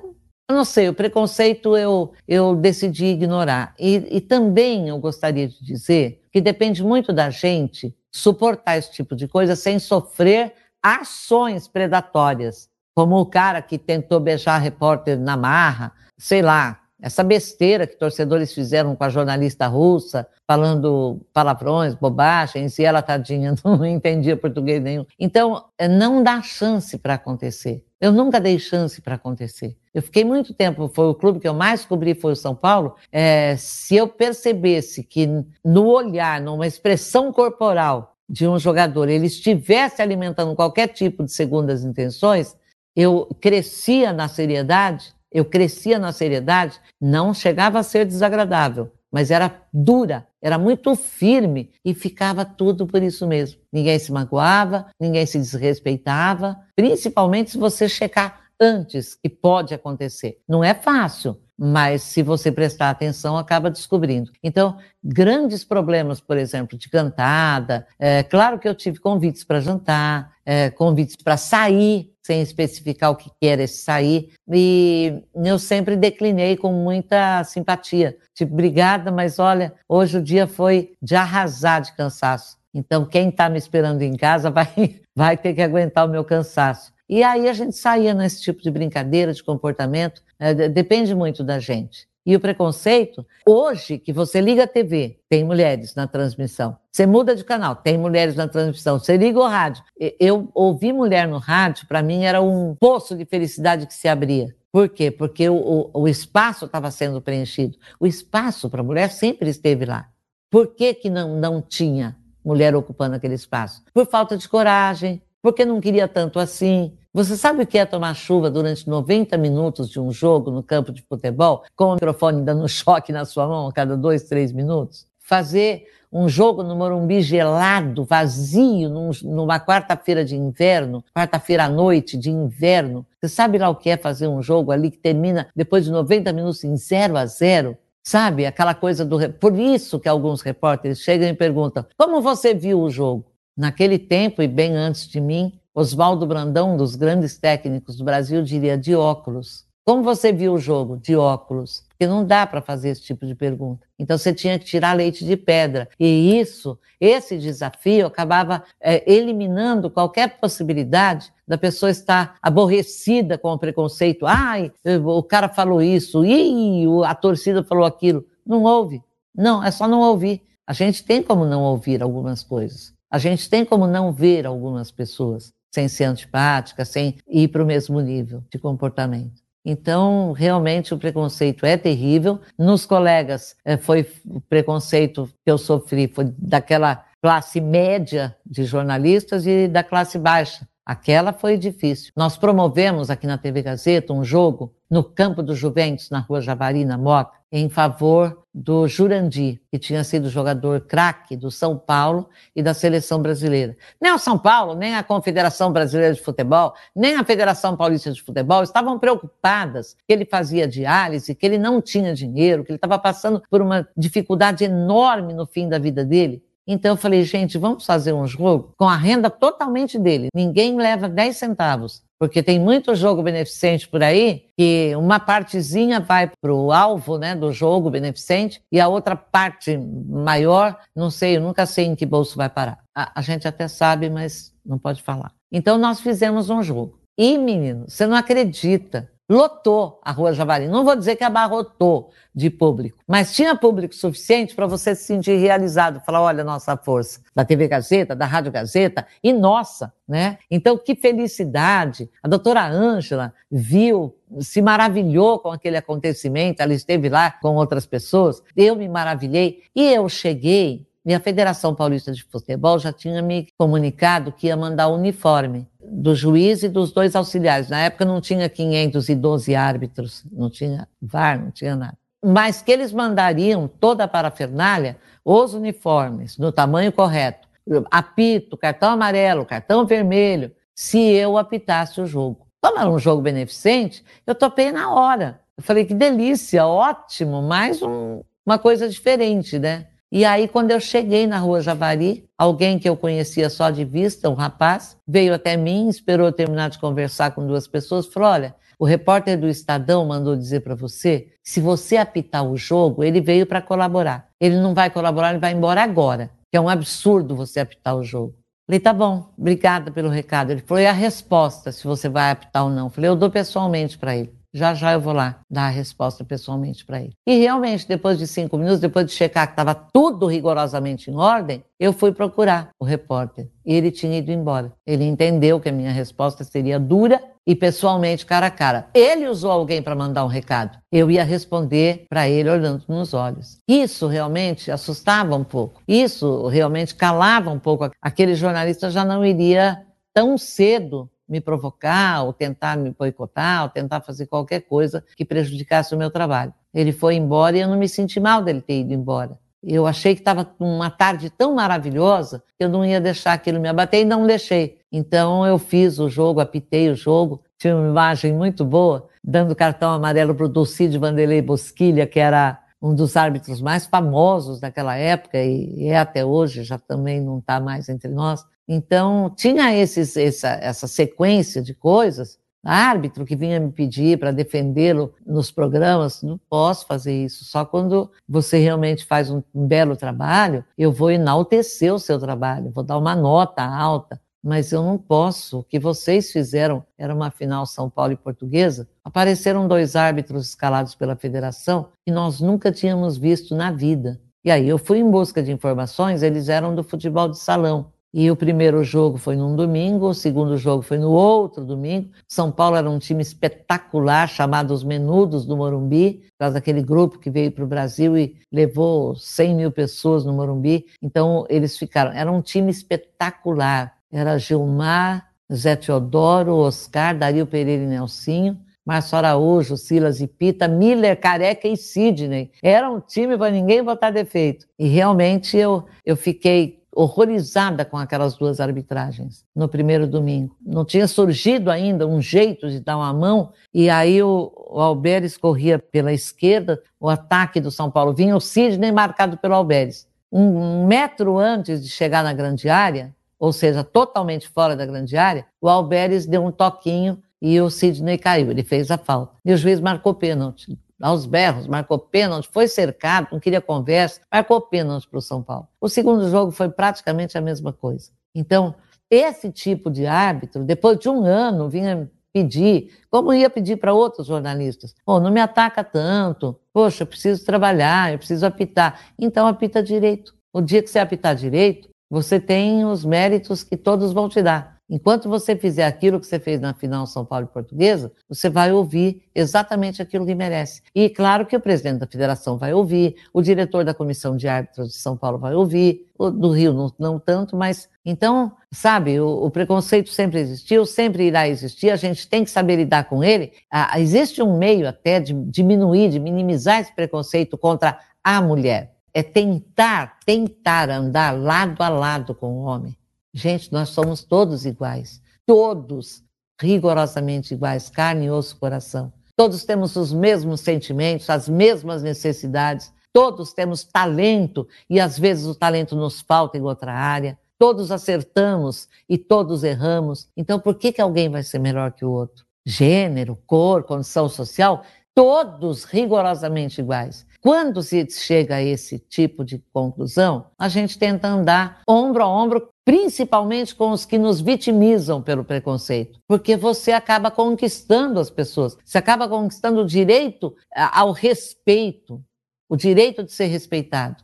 S3: eu não sei, o preconceito eu, eu decidi ignorar. E, e também eu gostaria de dizer que depende muito da gente suportar esse tipo de coisa sem sofrer ações predatórias, como o cara que tentou beijar a repórter na marra, sei lá, essa besteira que torcedores fizeram com a jornalista russa, falando palavrões, bobagens, e ela, tadinha, [LAUGHS] não entendia português nenhum. Então, não dá chance para acontecer. Eu nunca dei chance para acontecer. Eu fiquei muito tempo, foi o clube que eu mais cobri, foi o São Paulo. É, se eu percebesse que no olhar, numa expressão corporal de um jogador, ele estivesse alimentando qualquer tipo de segundas intenções, eu crescia na seriedade, eu crescia na seriedade, não chegava a ser desagradável, mas era dura, era muito firme e ficava tudo por isso mesmo. Ninguém se magoava, ninguém se desrespeitava, principalmente se você checar antes que pode acontecer. Não é fácil, mas se você prestar atenção, acaba descobrindo. Então, grandes problemas, por exemplo, de cantada. É, claro que eu tive convites para jantar, é, convites para sair, sem especificar o que era esse sair, e eu sempre declinei com muita simpatia. Tipo, obrigada, mas olha, hoje o dia foi de arrasar de cansaço. Então, quem está me esperando em casa [LAUGHS] vai, vai ter que aguentar o meu cansaço. E aí a gente saía nesse tipo de brincadeira, de comportamento, é, depende muito da gente. E o preconceito, hoje que você liga a TV, tem mulheres na transmissão. Você muda de canal, tem mulheres na transmissão. Você liga o rádio. Eu ouvi mulher no rádio, para mim era um poço de felicidade que se abria. Por quê? Porque o, o, o espaço estava sendo preenchido. O espaço para mulher sempre esteve lá. Por que, que não, não tinha mulher ocupando aquele espaço? Por falta de coragem, porque não queria tanto assim, você sabe o que é tomar chuva durante 90 minutos de um jogo no campo de futebol, com o microfone dando [LAUGHS] choque na sua mão a cada dois, três minutos? Fazer um jogo no Morumbi gelado, vazio, num, numa quarta-feira de inverno, quarta-feira à noite de inverno. Você sabe lá o que é fazer um jogo ali que termina depois de 90 minutos em 0 a 0? Sabe? Aquela coisa do. Por isso que alguns repórteres chegam e perguntam: como você viu o jogo? Naquele tempo e bem antes de mim, Oswaldo Brandão, um dos grandes técnicos do Brasil, diria de óculos. Como você viu o jogo? De óculos. Porque não dá para fazer esse tipo de pergunta. Então você tinha que tirar leite de pedra. E isso, esse desafio, acabava é, eliminando qualquer possibilidade da pessoa estar aborrecida com o preconceito. Ai, o cara falou isso, e a torcida falou aquilo. Não ouve. Não, é só não ouvir. A gente tem como não ouvir algumas coisas. A gente tem como não ver algumas pessoas sem ser antipática, sem ir para o mesmo nível de comportamento. Então, realmente, o preconceito é terrível. Nos colegas, eh, foi o preconceito que eu sofri foi daquela classe média de jornalistas e da classe baixa. Aquela foi difícil. Nós promovemos aqui na TV Gazeta um jogo no campo do Juventus, na rua Javari, na Moca, em favor do Jurandir, que tinha sido jogador craque do São Paulo e da seleção brasileira. Nem o São Paulo, nem a Confederação Brasileira de Futebol, nem a Federação Paulista de Futebol estavam preocupadas que ele fazia diálise, que ele não tinha dinheiro, que ele estava passando por uma dificuldade enorme no fim da vida dele. Então eu falei, gente, vamos fazer um jogo com a renda totalmente dele. Ninguém leva 10 centavos. Porque tem muito jogo beneficente por aí que uma partezinha vai para o alvo né, do jogo beneficente e a outra parte maior, não sei, eu nunca sei em que bolso vai parar. A, a gente até sabe, mas não pode falar. Então nós fizemos um jogo. E, menino, você não acredita lotou a Rua Javari. Não vou dizer que abarrotou de público, mas tinha público suficiente para você se sentir realizado, falar, olha, nossa força da TV Gazeta, da Rádio Gazeta e nossa, né? Então, que felicidade. A doutora Ângela viu, se maravilhou com aquele acontecimento, ela esteve lá com outras pessoas, eu me maravilhei e eu cheguei e a Federação Paulista de Futebol já tinha me comunicado que ia mandar o uniforme do juiz e dos dois auxiliares. Na época não tinha 512 árbitros, não tinha VAR, não tinha nada. Mas que eles mandariam toda a parafernália, os uniformes, no tamanho correto, apito, cartão amarelo, cartão vermelho, se eu apitasse o jogo. Como era um jogo beneficente, eu topei na hora. Eu falei, que delícia, ótimo, mais um, uma coisa diferente, né? E aí, quando eu cheguei na rua Javari, alguém que eu conhecia só de vista, um rapaz, veio até mim, esperou eu terminar de conversar com duas pessoas, falou: olha, o repórter do Estadão mandou dizer para você, se você apitar o jogo, ele veio para colaborar. Ele não vai colaborar, ele vai embora agora. Que é um absurdo você apitar o jogo. Falei, tá bom, obrigada pelo recado. Ele falou, e a resposta, se você vai apitar ou não? Falei, eu dou pessoalmente para ele. Já já eu vou lá dar a resposta pessoalmente para ele. E realmente, depois de cinco minutos, depois de checar que estava tudo rigorosamente em ordem, eu fui procurar o repórter. E ele tinha ido embora. Ele entendeu que a minha resposta seria dura e pessoalmente, cara a cara. Ele usou alguém para mandar um recado. Eu ia responder para ele olhando nos olhos. Isso realmente assustava um pouco. Isso realmente calava um pouco. Aquele jornalista já não iria tão cedo me provocar, ou tentar me boicotar, ou tentar fazer qualquer coisa que prejudicasse o meu trabalho. Ele foi embora e eu não me senti mal dele ter ido embora. Eu achei que estava uma tarde tão maravilhosa que eu não ia deixar aquilo me abater e não deixei. Então eu fiz o jogo, apitei o jogo, tinha uma imagem muito boa, dando cartão amarelo para o Dulcide Vanderlei Bosquilha, que era um dos árbitros mais famosos daquela época e é até hoje, já também não está mais entre nós. Então, tinha esses, essa, essa sequência de coisas. Árbitro que vinha me pedir para defendê-lo nos programas, não posso fazer isso. Só quando você realmente faz um, um belo trabalho, eu vou enaltecer o seu trabalho, vou dar uma nota alta mas eu não posso. O que vocês fizeram era uma final São Paulo e Portuguesa. Apareceram dois árbitros escalados pela federação que nós nunca tínhamos visto na vida. E aí eu fui em busca de informações, eles eram do futebol de salão. E o primeiro jogo foi num domingo, o segundo jogo foi no outro domingo. São Paulo era um time espetacular, chamado os Menudos do Morumbi, causa daquele grupo que veio para o Brasil e levou 100 mil pessoas no Morumbi. Então, eles ficaram. Era um time espetacular. Era Gilmar, Zé Teodoro, Oscar, Dario Pereira e Nelsinho. Márcio Araújo, Silas e Pita, Miller, Careca e Sidney. Era um time para ninguém botar defeito. E realmente eu, eu fiquei horrorizada com aquelas duas arbitragens no primeiro domingo. Não tinha surgido ainda um jeito de dar uma mão, e aí o, o Alberes corria pela esquerda, o ataque do São Paulo vinha, o Sidney marcado pelo Alberes. Um, metro antes de chegar na grande área, ou seja, totalmente fora da grande área, o Alberes deu um toquinho e o Sidney caiu, ele fez a falta. E o juiz marcou pênalti aos berros, marcou pênalti, foi cercado, não queria conversa, marcou pênalti para o São Paulo. O segundo jogo foi praticamente a mesma coisa. Então, esse tipo de árbitro, depois de um ano, vinha pedir, como ia pedir para outros jornalistas, oh, não me ataca tanto, poxa, eu preciso trabalhar, eu preciso apitar. Então, apita direito. O dia que você apitar direito, você tem os méritos que todos vão te dar. Enquanto você fizer aquilo que você fez na final São Paulo e Portuguesa, você vai ouvir exatamente aquilo que merece. E claro que o presidente da federação vai ouvir, o diretor da comissão de árbitros de São Paulo vai ouvir, do Rio não, não tanto, mas então, sabe, o, o, preconceito sempre existiu, sempre irá existir, a gente tem que saber lidar com ele. Ah, existe um meio até de diminuir, de minimizar esse preconceito contra a mulher. É tentar, tentar andar lado a lado com o homem Gente, nós somos todos iguais, todos rigorosamente iguais, carne, osso, coração. Todos temos os mesmos sentimentos, as mesmas necessidades, todos temos talento e às vezes o talento nos falta em outra área. Todos acertamos e todos erramos. Então, por que, que alguém vai ser melhor que o outro? Gênero, cor, condição social, todos rigorosamente iguais. Quando se chega a esse tipo de conclusão, a gente tenta andar ombro a ombro, principalmente com os que nos vitimizam pelo preconceito, porque você acaba conquistando as pessoas, você acaba conquistando o direito ao respeito, o direito de ser respeitado.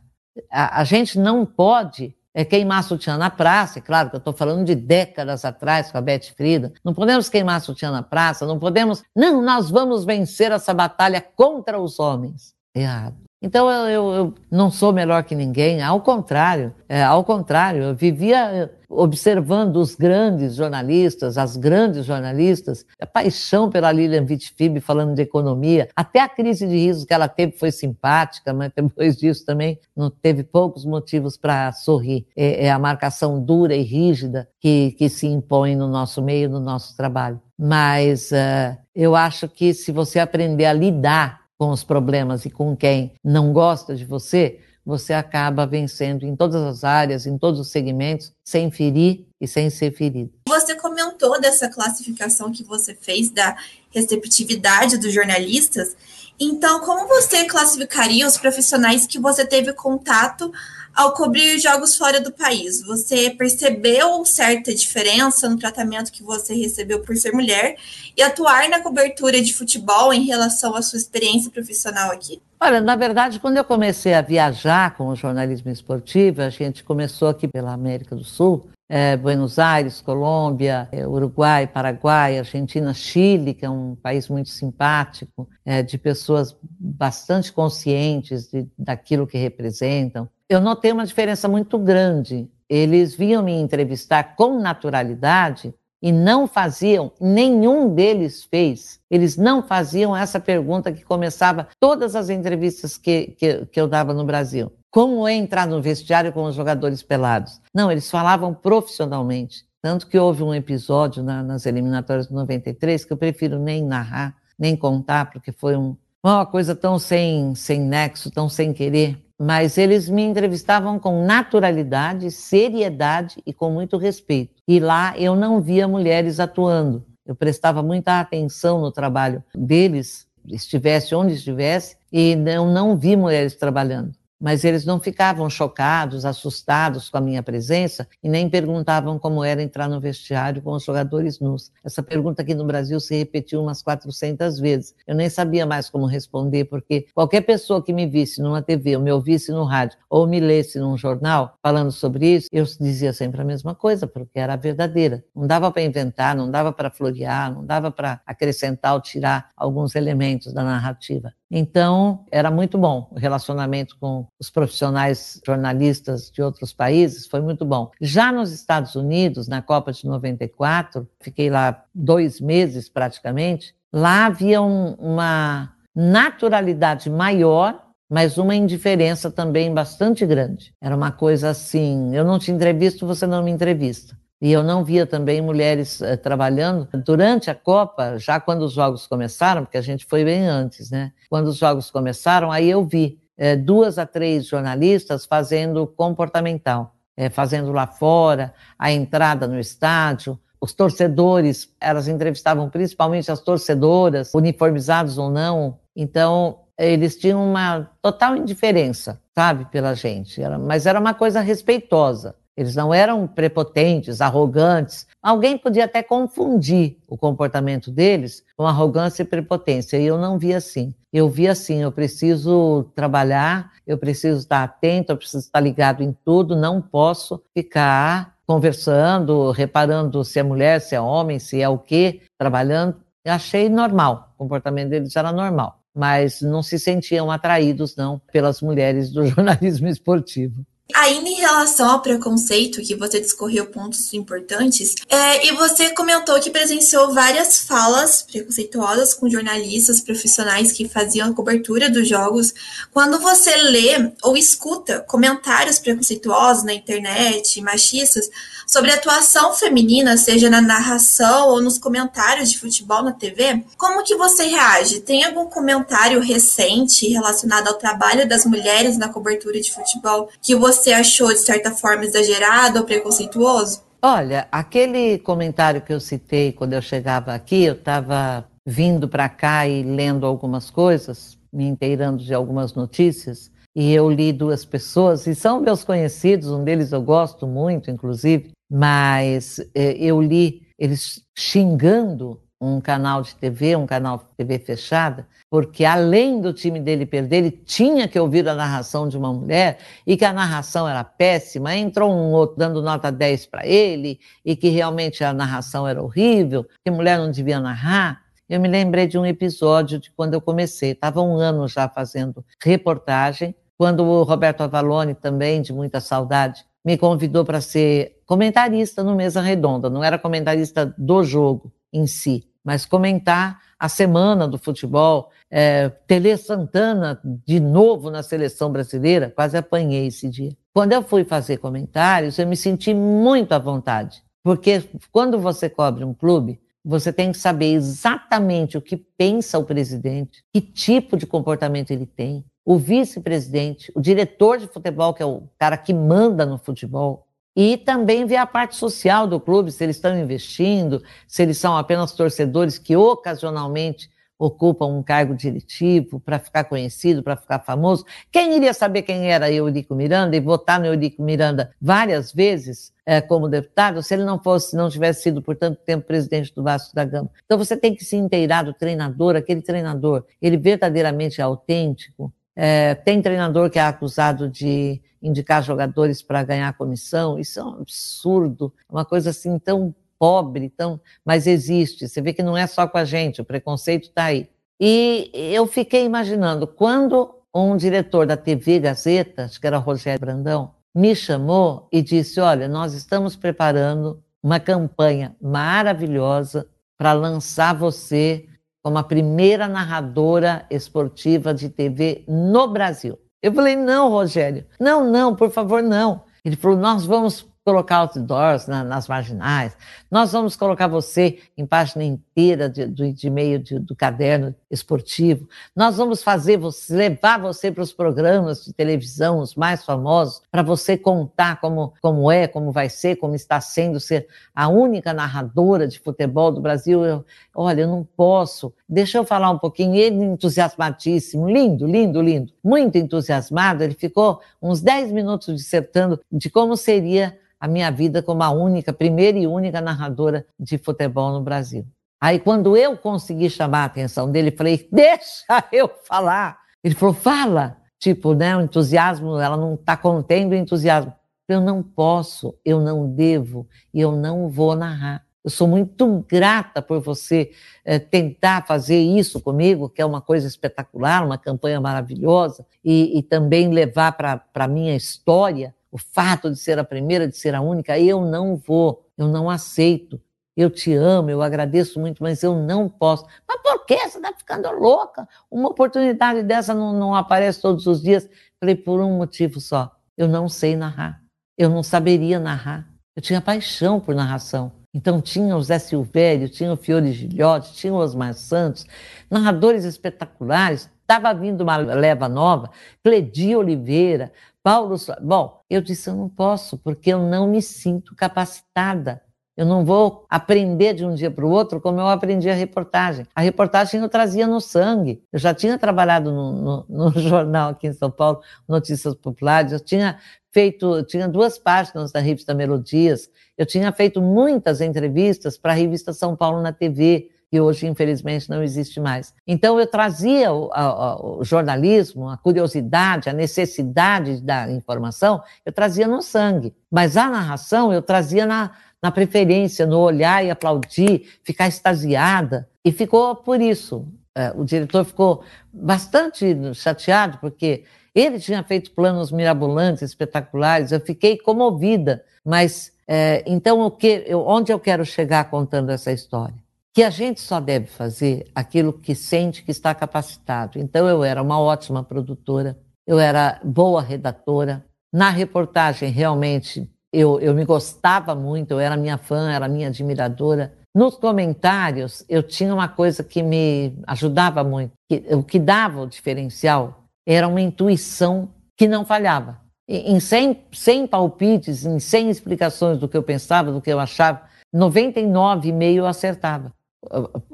S3: A, a gente não pode é, queimar sutiã na praça, é claro que eu estou falando de décadas atrás com a Beth Frida, não podemos queimar sutiã na praça, não podemos, não, nós vamos vencer essa batalha contra os homens errado. Então eu, eu, eu, não sou melhor que ninguém, ao contrário, é, ao contrário, eu vivia eh, observando os grandes jornalistas, as grandes jornalistas, a paixão pela Lilian Vitfib falando de economia, até a crise de riso que ela teve foi simpática, mas [LAUGHS] depois disso também não teve poucos motivos para sorrir. É, é, a marcação dura e rígida que, que se impõe no nosso meio, no nosso trabalho. Mas uh, eu acho que se você aprender a lidar com os problemas e com quem não gosta de você, você acaba vencendo em todas as áreas, em todos os segmentos, sem ferir e sem ser ferido.
S2: Você comentou dessa classificação que você fez da receptividade dos jornalistas. Então, como você classificaria os profissionais que você teve contato ao cobrir jogos fora do país, você percebeu certa diferença no tratamento que você recebeu por ser mulher e atuar na cobertura de futebol em relação à sua experiência profissional aqui?
S3: Olha, na verdade, quando eu comecei a viajar com o jornalismo esportivo, a gente começou aqui pela América do Sul, é, Buenos Aires, Colômbia, é, Uruguai, Paraguai, Argentina, Chile, que é um país muito simpático, é, de pessoas bastante conscientes de, daquilo que representam. Eu notei uma diferença muito grande. Eles vinham me entrevistar com naturalidade e não faziam, nenhum deles fez, eles não faziam essa pergunta que começava todas as entrevistas que, que, que eu dava no Brasil. Como é entrar no vestiário com os jogadores pelados? Não, eles falavam profissionalmente. Tanto que houve um episódio na, nas eliminatórias de 93 que eu prefiro nem narrar, nem contar, porque foi um, uma coisa tão sem, sem nexo, tão sem querer mas eles me entrevistavam com naturalidade, seriedade e com muito respeito. E lá eu não via mulheres atuando. Eu prestava muita atenção no trabalho deles, estivesse onde estivesse, e eu não vi mulheres trabalhando mas eles não ficavam chocados, assustados com a minha presença e nem perguntavam como era entrar no vestiário com os jogadores nus. Essa pergunta aqui no Brasil se repetiu umas 400 vezes. Eu nem sabia mais como responder, porque qualquer pessoa que me visse numa TV, ou me ouvisse no rádio, ou me lesse num jornal falando sobre isso, eu dizia sempre a mesma coisa, porque era verdadeira. Não dava para inventar, não dava para florear, não dava para acrescentar ou tirar alguns elementos da narrativa. Então, era muito bom o relacionamento com os profissionais jornalistas de outros países, foi muito bom. Já nos Estados Unidos, na Copa de 94, fiquei lá dois meses praticamente, lá havia um, uma naturalidade maior mas uma indiferença também bastante grande. Era uma coisa assim: eu não te entrevisto, você não me entrevista. E eu não via também mulheres uh, trabalhando durante a Copa, já quando os jogos começaram, porque a gente foi bem antes, né? Quando os jogos começaram, aí eu vi uh, duas a três jornalistas fazendo comportamental, uh, fazendo lá fora, a entrada no estádio, os torcedores, elas entrevistavam principalmente as torcedoras, uniformizados ou não. Então, eles tinham uma total indiferença, sabe, pela gente. Era, mas era uma coisa respeitosa. Eles não eram prepotentes, arrogantes. Alguém podia até confundir o comportamento deles com arrogância e prepotência. E eu não vi assim. Eu vi assim: eu preciso trabalhar, eu preciso estar atento, eu preciso estar ligado em tudo, não posso ficar conversando, reparando se é mulher, se é homem, se é o quê, trabalhando. Eu achei normal, o comportamento deles era normal, mas não se sentiam atraídos, não, pelas mulheres do [LAUGHS] jornalismo esportivo.
S2: Ainda em relação ao preconceito, que você discorreu pontos importantes, é, e você comentou que presenciou várias falas preconceituosas com jornalistas profissionais que faziam a cobertura dos jogos. Quando você lê ou escuta comentários preconceituosos na internet, machistas, sobre a atuação feminina, seja na narração ou nos comentários de futebol na TV, como que você reage? Tem algum comentário recente relacionado ao trabalho das mulheres na cobertura de futebol que você achou de certa forma exagerado ou preconceituoso?
S3: Olha, aquele comentário que eu citei quando eu chegava aqui, eu estava vindo para cá e lendo algumas coisas, me inteirando de algumas notícias, e eu li duas pessoas, e são meus conhecidos, um deles eu gosto muito, inclusive, mas é, eu li eles xingando um canal de TV, um canal de TV fechada, porque além do time dele perder, ele tinha que ouvir a narração de uma mulher e que a narração era péssima. Entrou um outro dando nota 10 para ele e que realmente a narração era horrível, que mulher não devia narrar. Eu me lembrei de um episódio de quando eu comecei, estava um ano já fazendo reportagem quando o Roberto Avalone, também de muita saudade, me convidou para ser comentarista no Mesa Redonda. Não era comentarista do jogo em si, mas comentar a semana do futebol. É, Tele Santana, de novo na seleção brasileira, quase apanhei esse dia. Quando eu fui fazer comentários, eu me senti muito à vontade, porque quando você cobre um clube, você tem que saber exatamente o que pensa o presidente, que tipo de comportamento ele tem, o vice-presidente, o diretor de futebol, que é o cara que manda no futebol, e também ver a parte social do clube, se eles estão investindo, se eles são apenas torcedores que ocasionalmente ocupam um cargo diretivo para ficar conhecido, para ficar famoso. Quem iria saber quem era Eurico Miranda e votar no Eurico Miranda várias vezes é, como deputado se ele não fosse, não tivesse sido por tanto tempo presidente do Vasco da Gama? Então você tem que se inteirar do treinador, aquele treinador, ele verdadeiramente é autêntico, É, tem treinador que é acusado de indicar jogadores para ganhar comissão. Isso é um absurdo, uma coisa assim tão pobre, tão, mas existe. Você vê que não é só com a gente, o preconceito está aí. E eu fiquei imaginando quando um diretor da TV Gazeta, acho que era Rogério Brandão, me chamou e disse: Olha, nós estamos preparando uma campanha maravilhosa para lançar você como a primeira narradora esportiva de TV no Brasil. Eu falei: Não, Rogério, não, não, por favor, não. Ele falou: Nós vamos colocar outdoors na, nas marginais, nós vamos colocar você em página inteira de, de, de meio de, do caderno esportivo, nós vamos fazer você, levar você para os programas de televisão, os mais famosos, para você contar como, como é, como vai ser, como está sendo ser a única narradora de futebol do Brasil. Eu, olha, eu não posso, deixa eu falar um pouquinho. Ele entusiasmadíssimo, lindo, lindo, lindo, muito entusiasmado, ele ficou uns 10 minutos dissertando de como seria a minha vida como a única, primeira e única narradora de futebol no Brasil. Aí, quando eu consegui chamar a atenção dele, falei: deixa eu falar. Ele falou: fala. Tipo, né, o entusiasmo, ela não está contendo o entusiasmo. Eu não posso, eu não devo e eu não vou narrar. Eu sou muito grata por você é, tentar fazer isso comigo, que é uma coisa espetacular, uma campanha maravilhosa, e, e também levar para a minha história o fato de ser a primeira, de ser a única, eu não vou, eu não aceito. Eu te amo, eu agradeço muito, mas eu não posso. Mas por que você está ficando louca? Uma oportunidade dessa não, não aparece todos os dias. Falei, por um motivo só. Eu não sei narrar. Eu não saberia narrar. Eu tinha paixão por narração. Então tinha o Zé Silvério, tinha o Fiore Gilhote, tinha o Osmar Santos, narradores espetaculares. Estava vindo uma leva nova, Cledi Oliveira, Paulo, bom, eu disse, eu não posso, porque eu não me sinto capacitada. Eu não vou aprender de um dia para o outro como eu aprendi a reportagem. A reportagem eu trazia no sangue. Eu já tinha trabalhado no, no, no [LAUGHS] jornal aqui em São Paulo, Notícias Populares. Eu tinha feito, tinha duas páginas da revista Melodias. Eu tinha feito muitas entrevistas para a revista São Paulo na TV que hoje, infelizmente, não existe mais. Então, eu trazia o, a, o, jornalismo, a curiosidade, a necessidade da informação, eu trazia no sangue. Mas a narração eu trazia na, na preferência, no olhar e aplaudir, ficar extasiada. E ficou por isso. É, o diretor ficou bastante chateado, porque ele tinha feito planos mirabolantes, espetaculares. Eu fiquei comovida. Mas, é, então, o que, eu, onde eu quero chegar contando essa história? que a gente só deve fazer aquilo que sente que está capacitado. Então, eu era uma ótima produtora, eu era boa redatora. Na reportagem, realmente, eu, eu me gostava muito, eu era minha fã, era minha admiradora. Nos comentários, eu tinha uma coisa que me ajudava muito. Que, o que dava o diferencial era uma intuição que não falhava. Em 100, 100 palpites, em 100 explicações do que eu pensava, do que eu achava, 99,5 eu acertava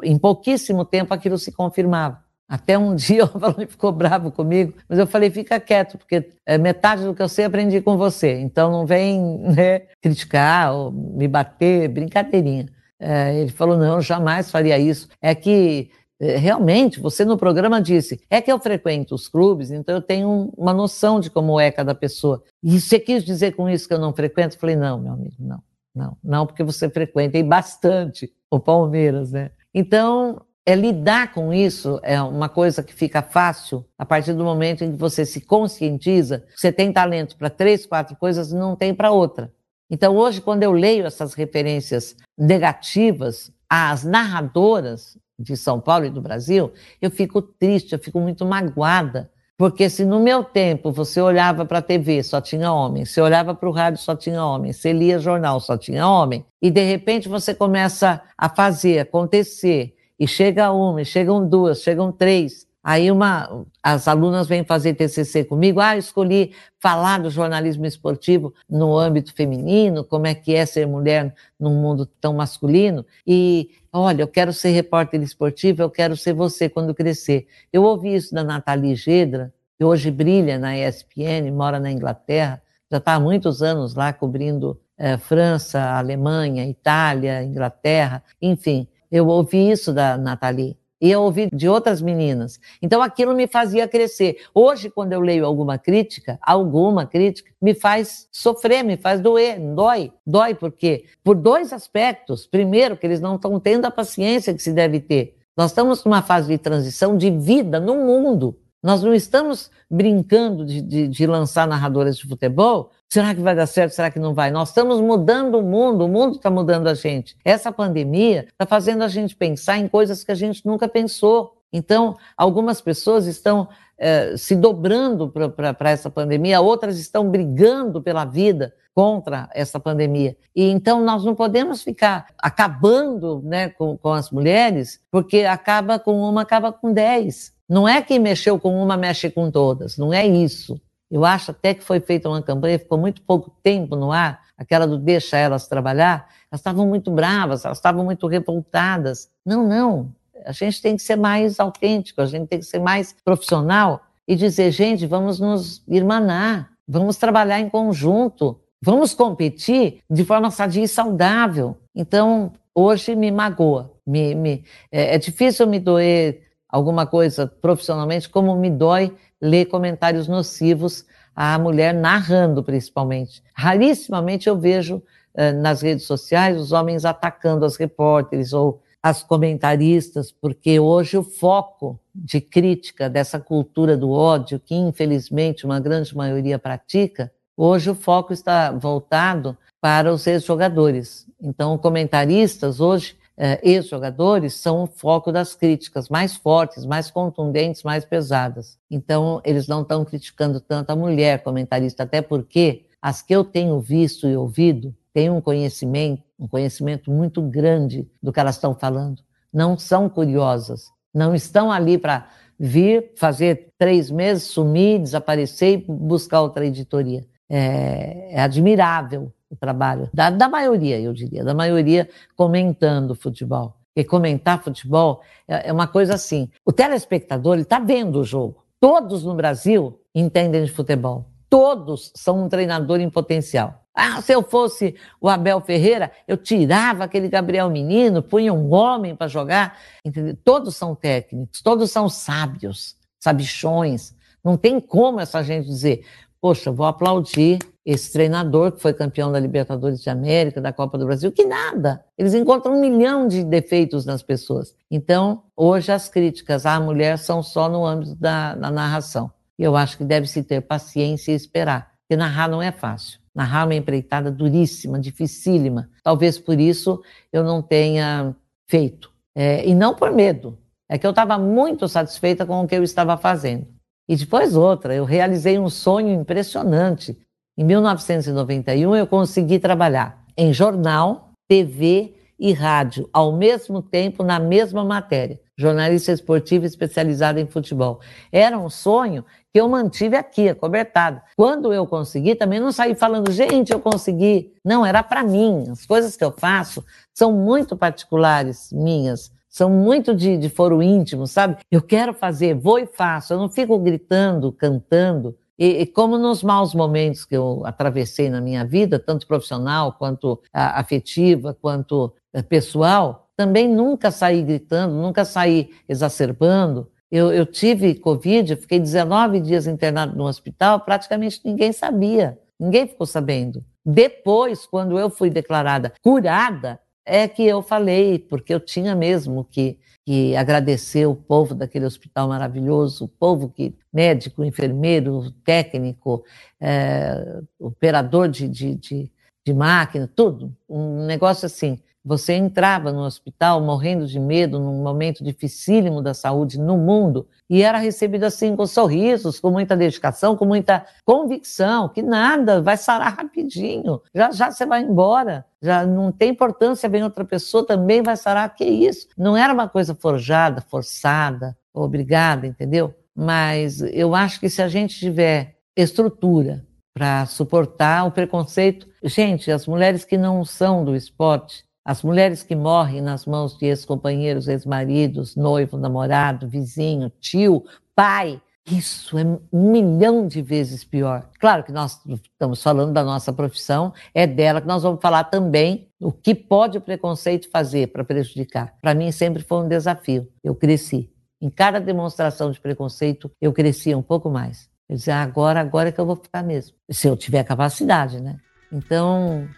S3: em pouquíssimo tempo aquilo se confirmava. Até um [LAUGHS] dia o Valone ficou bravo comigo, mas eu falei, fica quieto, porque é metade do que eu sei aprendi com você, então não vem [LAUGHS] né, criticar ou me bater, brincadeirinha. É, ele falou, não, jamais faria isso. É que realmente, você no programa disse, é que eu frequento os clubes, então eu tenho uma noção de como é cada pessoa. E você quis dizer com isso que eu não frequento? Eu falei, não, meu amigo, não, não, não, porque você frequenta e bastante o Palmeiras, né? Então, é lidar com isso é uma coisa que fica fácil a partir do momento em que você se conscientiza, você tem talento para três, quatro coisas e não tem para outra. Então, hoje, quando eu leio essas referências negativas às narradoras de São Paulo e do Brasil, eu fico triste, eu fico muito magoada, porque se no meu tempo você olhava para a TV, só tinha homem, se olhava para o rádio, só tinha homem, você lia jornal, só tinha homem, e de repente você começa a fazer, acontecer, e chega uma, e chegam duas, chegam três, Aí uma, as alunas vêm fazer TCC comigo, ah, escolhi falar do jornalismo esportivo no âmbito feminino, como é que é ser mulher num mundo tão masculino, e olha, eu quero ser repórter esportivo, eu quero ser você quando crescer. Eu ouvi isso da Nathalie Gedra, que hoje brilha na ESPN, mora na Inglaterra, já está há muitos anos lá cobrindo eh, França, Alemanha, Itália, Inglaterra, enfim, eu ouvi isso da Nathalie. E eu ouvi de outras meninas. Então aquilo me fazia crescer. Hoje, quando eu leio alguma crítica, alguma crítica, me faz sofrer, me faz doer, dói. Dói por quê? Por dois aspectos. Primeiro, que eles não estão tendo a paciência que se deve ter. Nós estamos numa fase de transição de vida no mundo. Nós não estamos brincando de, de, de, lançar narradoras de futebol. Será que vai dar certo? Será que não vai? Nós estamos mudando o mundo, o mundo está mudando a gente. Essa pandemia está fazendo a gente pensar em coisas que a gente nunca pensou. Então, algumas pessoas estão eh, se dobrando para essa pandemia, outras estão brigando pela vida contra essa pandemia. E então nós não podemos ficar acabando né, com, com as mulheres, porque acaba com uma, acaba com dez. Não é que mexeu com uma, mexe com todas. Não é isso. Eu acho até que foi feita uma campanha, ficou muito pouco tempo no ar, aquela do deixa elas trabalhar. Elas estavam muito bravas, elas estavam muito revoltadas. Não, não. A gente tem que ser mais autêntico, a gente tem que ser mais profissional e dizer, gente, vamos nos irmanar, vamos trabalhar em conjunto, vamos competir de forma sadia e saudável. Então, hoje me magoa. Me, me, é, é difícil me doer alguma coisa profissionalmente, como me dói ler comentários nocivos à mulher narrando, principalmente. Rarissimamente eu vejo eh, nas redes sociais os homens atacando as repórteres ou as comentaristas, porque hoje o foco de crítica dessa cultura do ódio, que infelizmente uma grande maioria pratica, hoje o foco está voltado para os ex-jogadores. Então, comentaristas hoje eh, ex-jogadores são o foco das críticas mais fortes, mais contundentes, mais pesadas. Então, eles não estão criticando tanto a mulher comentarista, até porque as que eu tenho visto e ouvido têm um conhecimento, um conhecimento muito grande do que elas estão falando. Não são curiosas, não estão ali para vir, fazer três meses, sumir, desaparecer e buscar outra editoria. É, é admirável o trabalho da, da maioria, eu diria, da maioria comentando futebol. E comentar futebol é, é uma coisa assim. O telespectador está vendo o jogo. Todos no Brasil entendem de futebol. Todos são um treinador em potencial. Ah, se eu fosse o Abel Ferreira, eu tirava aquele Gabriel Menino, punha um homem para jogar. Entendeu? Todos são técnicos, todos são sábios, sabichões. Não tem como essa gente dizer, poxa, vou aplaudir esse treinador que foi campeão da Libertadores de América, da Copa do Brasil, que nada. Eles encontram um milhão de defeitos nas pessoas. Então, hoje as críticas à mulher são só no âmbito da, da narração. E eu acho que deve-se ter paciência e esperar, porque narrar não é fácil. Narrar é uma empreitada duríssima, dificílima. Talvez por isso eu não tenha feito. É, e não por medo. É que eu estava muito satisfeita com o que eu estava fazendo. E depois outra, eu realizei um sonho impressionante em 1991, eu consegui trabalhar em jornal, TV e rádio ao mesmo tempo na mesma matéria. Jornalista esportivo especializado em futebol. Era um sonho que eu mantive aqui, acobertado. Quando eu consegui, também não saí falando, gente, eu consegui. Não, era para mim. As coisas que eu faço são muito particulares minhas são muito de, de foro íntimo, sabe? Eu quero fazer, vou e faço. Eu não fico gritando, cantando. E, e, como nos maus momentos que eu atravessei na minha vida, tanto profissional quanto a, afetiva, quanto a, eh, pessoal, também nunca saí gritando, nunca saí exacerbando. Eu, eu tive Covid, fiquei 19 dias internado no hospital, praticamente ninguém sabia, ninguém ficou sabendo. Depois, quando eu fui declarada curada, é que eu falei, porque eu tinha mesmo que que agradecer o povo daquele hospital maravilhoso, o povo que médico, enfermeiro, técnico, é, operador de, de, de, de máquina, tudo, um negócio assim. Você entrava no hospital morrendo de medo num momento dificílimo da saúde no mundo e era recebido assim com sorrisos, com muita dedicação, com muita convicção, que nada, vai sarar rapidinho, já já você vai embora, já não tem importância, vem outra pessoa também vai sarar, que isso? Não era uma coisa forjada, forçada, obrigada, entendeu? Mas eu acho que se a gente tiver estrutura para suportar o preconceito, gente, as mulheres que não são do esporte, as mulheres que morrem nas mãos de ex-companheiros, ex-maridos, noivo, namorado, vizinho, tio, pai, Isso é um milhão de vezes pior. Claro que nós estamos falando da nossa profissão, é dela que nós vamos falar também o que pode o preconceito fazer para prejudicar. Para mim sempre foi um desafio. Eu cresci. Em cada demonstração de preconceito, eu crescia um pouco mais. Eu dizia, ah, agora, agora é que eu vou ficar mesmo. Se eu tiver capacidade, né? Então,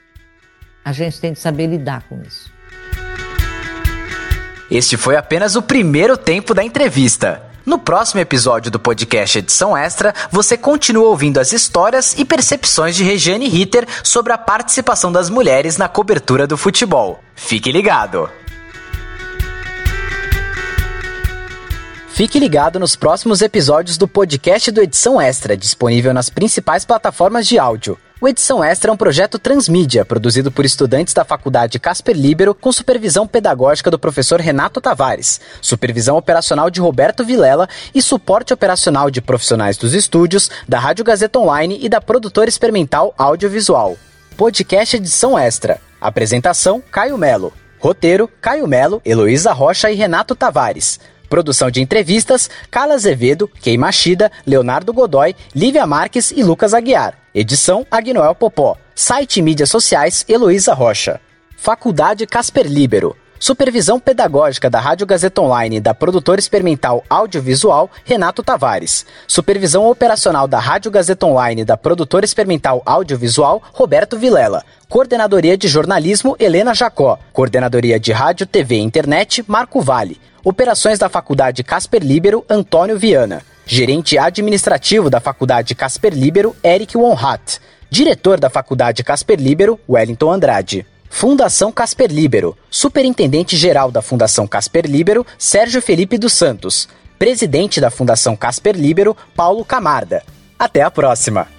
S3: a gente tem que saber lidar com isso.
S1: Este foi apenas o primeiro tempo da entrevista. No próximo episódio do podcast Edição Extra, você continua ouvindo as histórias e percepções de Regiane Ritter sobre a participação das mulheres na cobertura do futebol. Fique ligado! Fique ligado nos próximos episódios do podcast do Edição Extra, disponível nas principais plataformas de áudio. O Edição Extra é um projeto transmídia, produzido por estudantes da Faculdade Casper Libero, com supervisão pedagógica do professor Renato Tavares, supervisão operacional de Roberto Vilela e suporte operacional de profissionais dos estúdios, da Rádio Gazeta Online e da produtora experimental audiovisual. Podcast Edição Extra. Apresentação: Caio Melo. Roteiro: Caio Melo, Heloísa Rocha e Renato Tavares. Produção de entrevistas: Carla Azevedo, Kei Machida, Leonardo Godoy, Lívia Marques e Lucas Aguiar. Edição Agnoel Popó. Site e mídias sociais Heloísa Rocha. Faculdade Casper Libero. Supervisão pedagógica da Rádio Gazeta Online e da produtora experimental audiovisual Renato Tavares. Supervisão operacional da Rádio Gazeta Online e da produtora experimental audiovisual Roberto Vilela. Coordenadoria de jornalismo Helena Jacó. Coordenadoria de rádio, TV e internet Marco Vale. Operações da Faculdade Casper Libero Antônio Viana. Gerente administrativo da Faculdade Casper Libero, Eric Wonhat. Diretor da Faculdade Casper Libero, Wellington Andrade. Fundação Casper Libero. Superintendente-geral da Fundação Casper Libero, Sérgio Felipe dos Santos. Presidente da Fundação Casper Libero, Paulo Camarda. Até a próxima!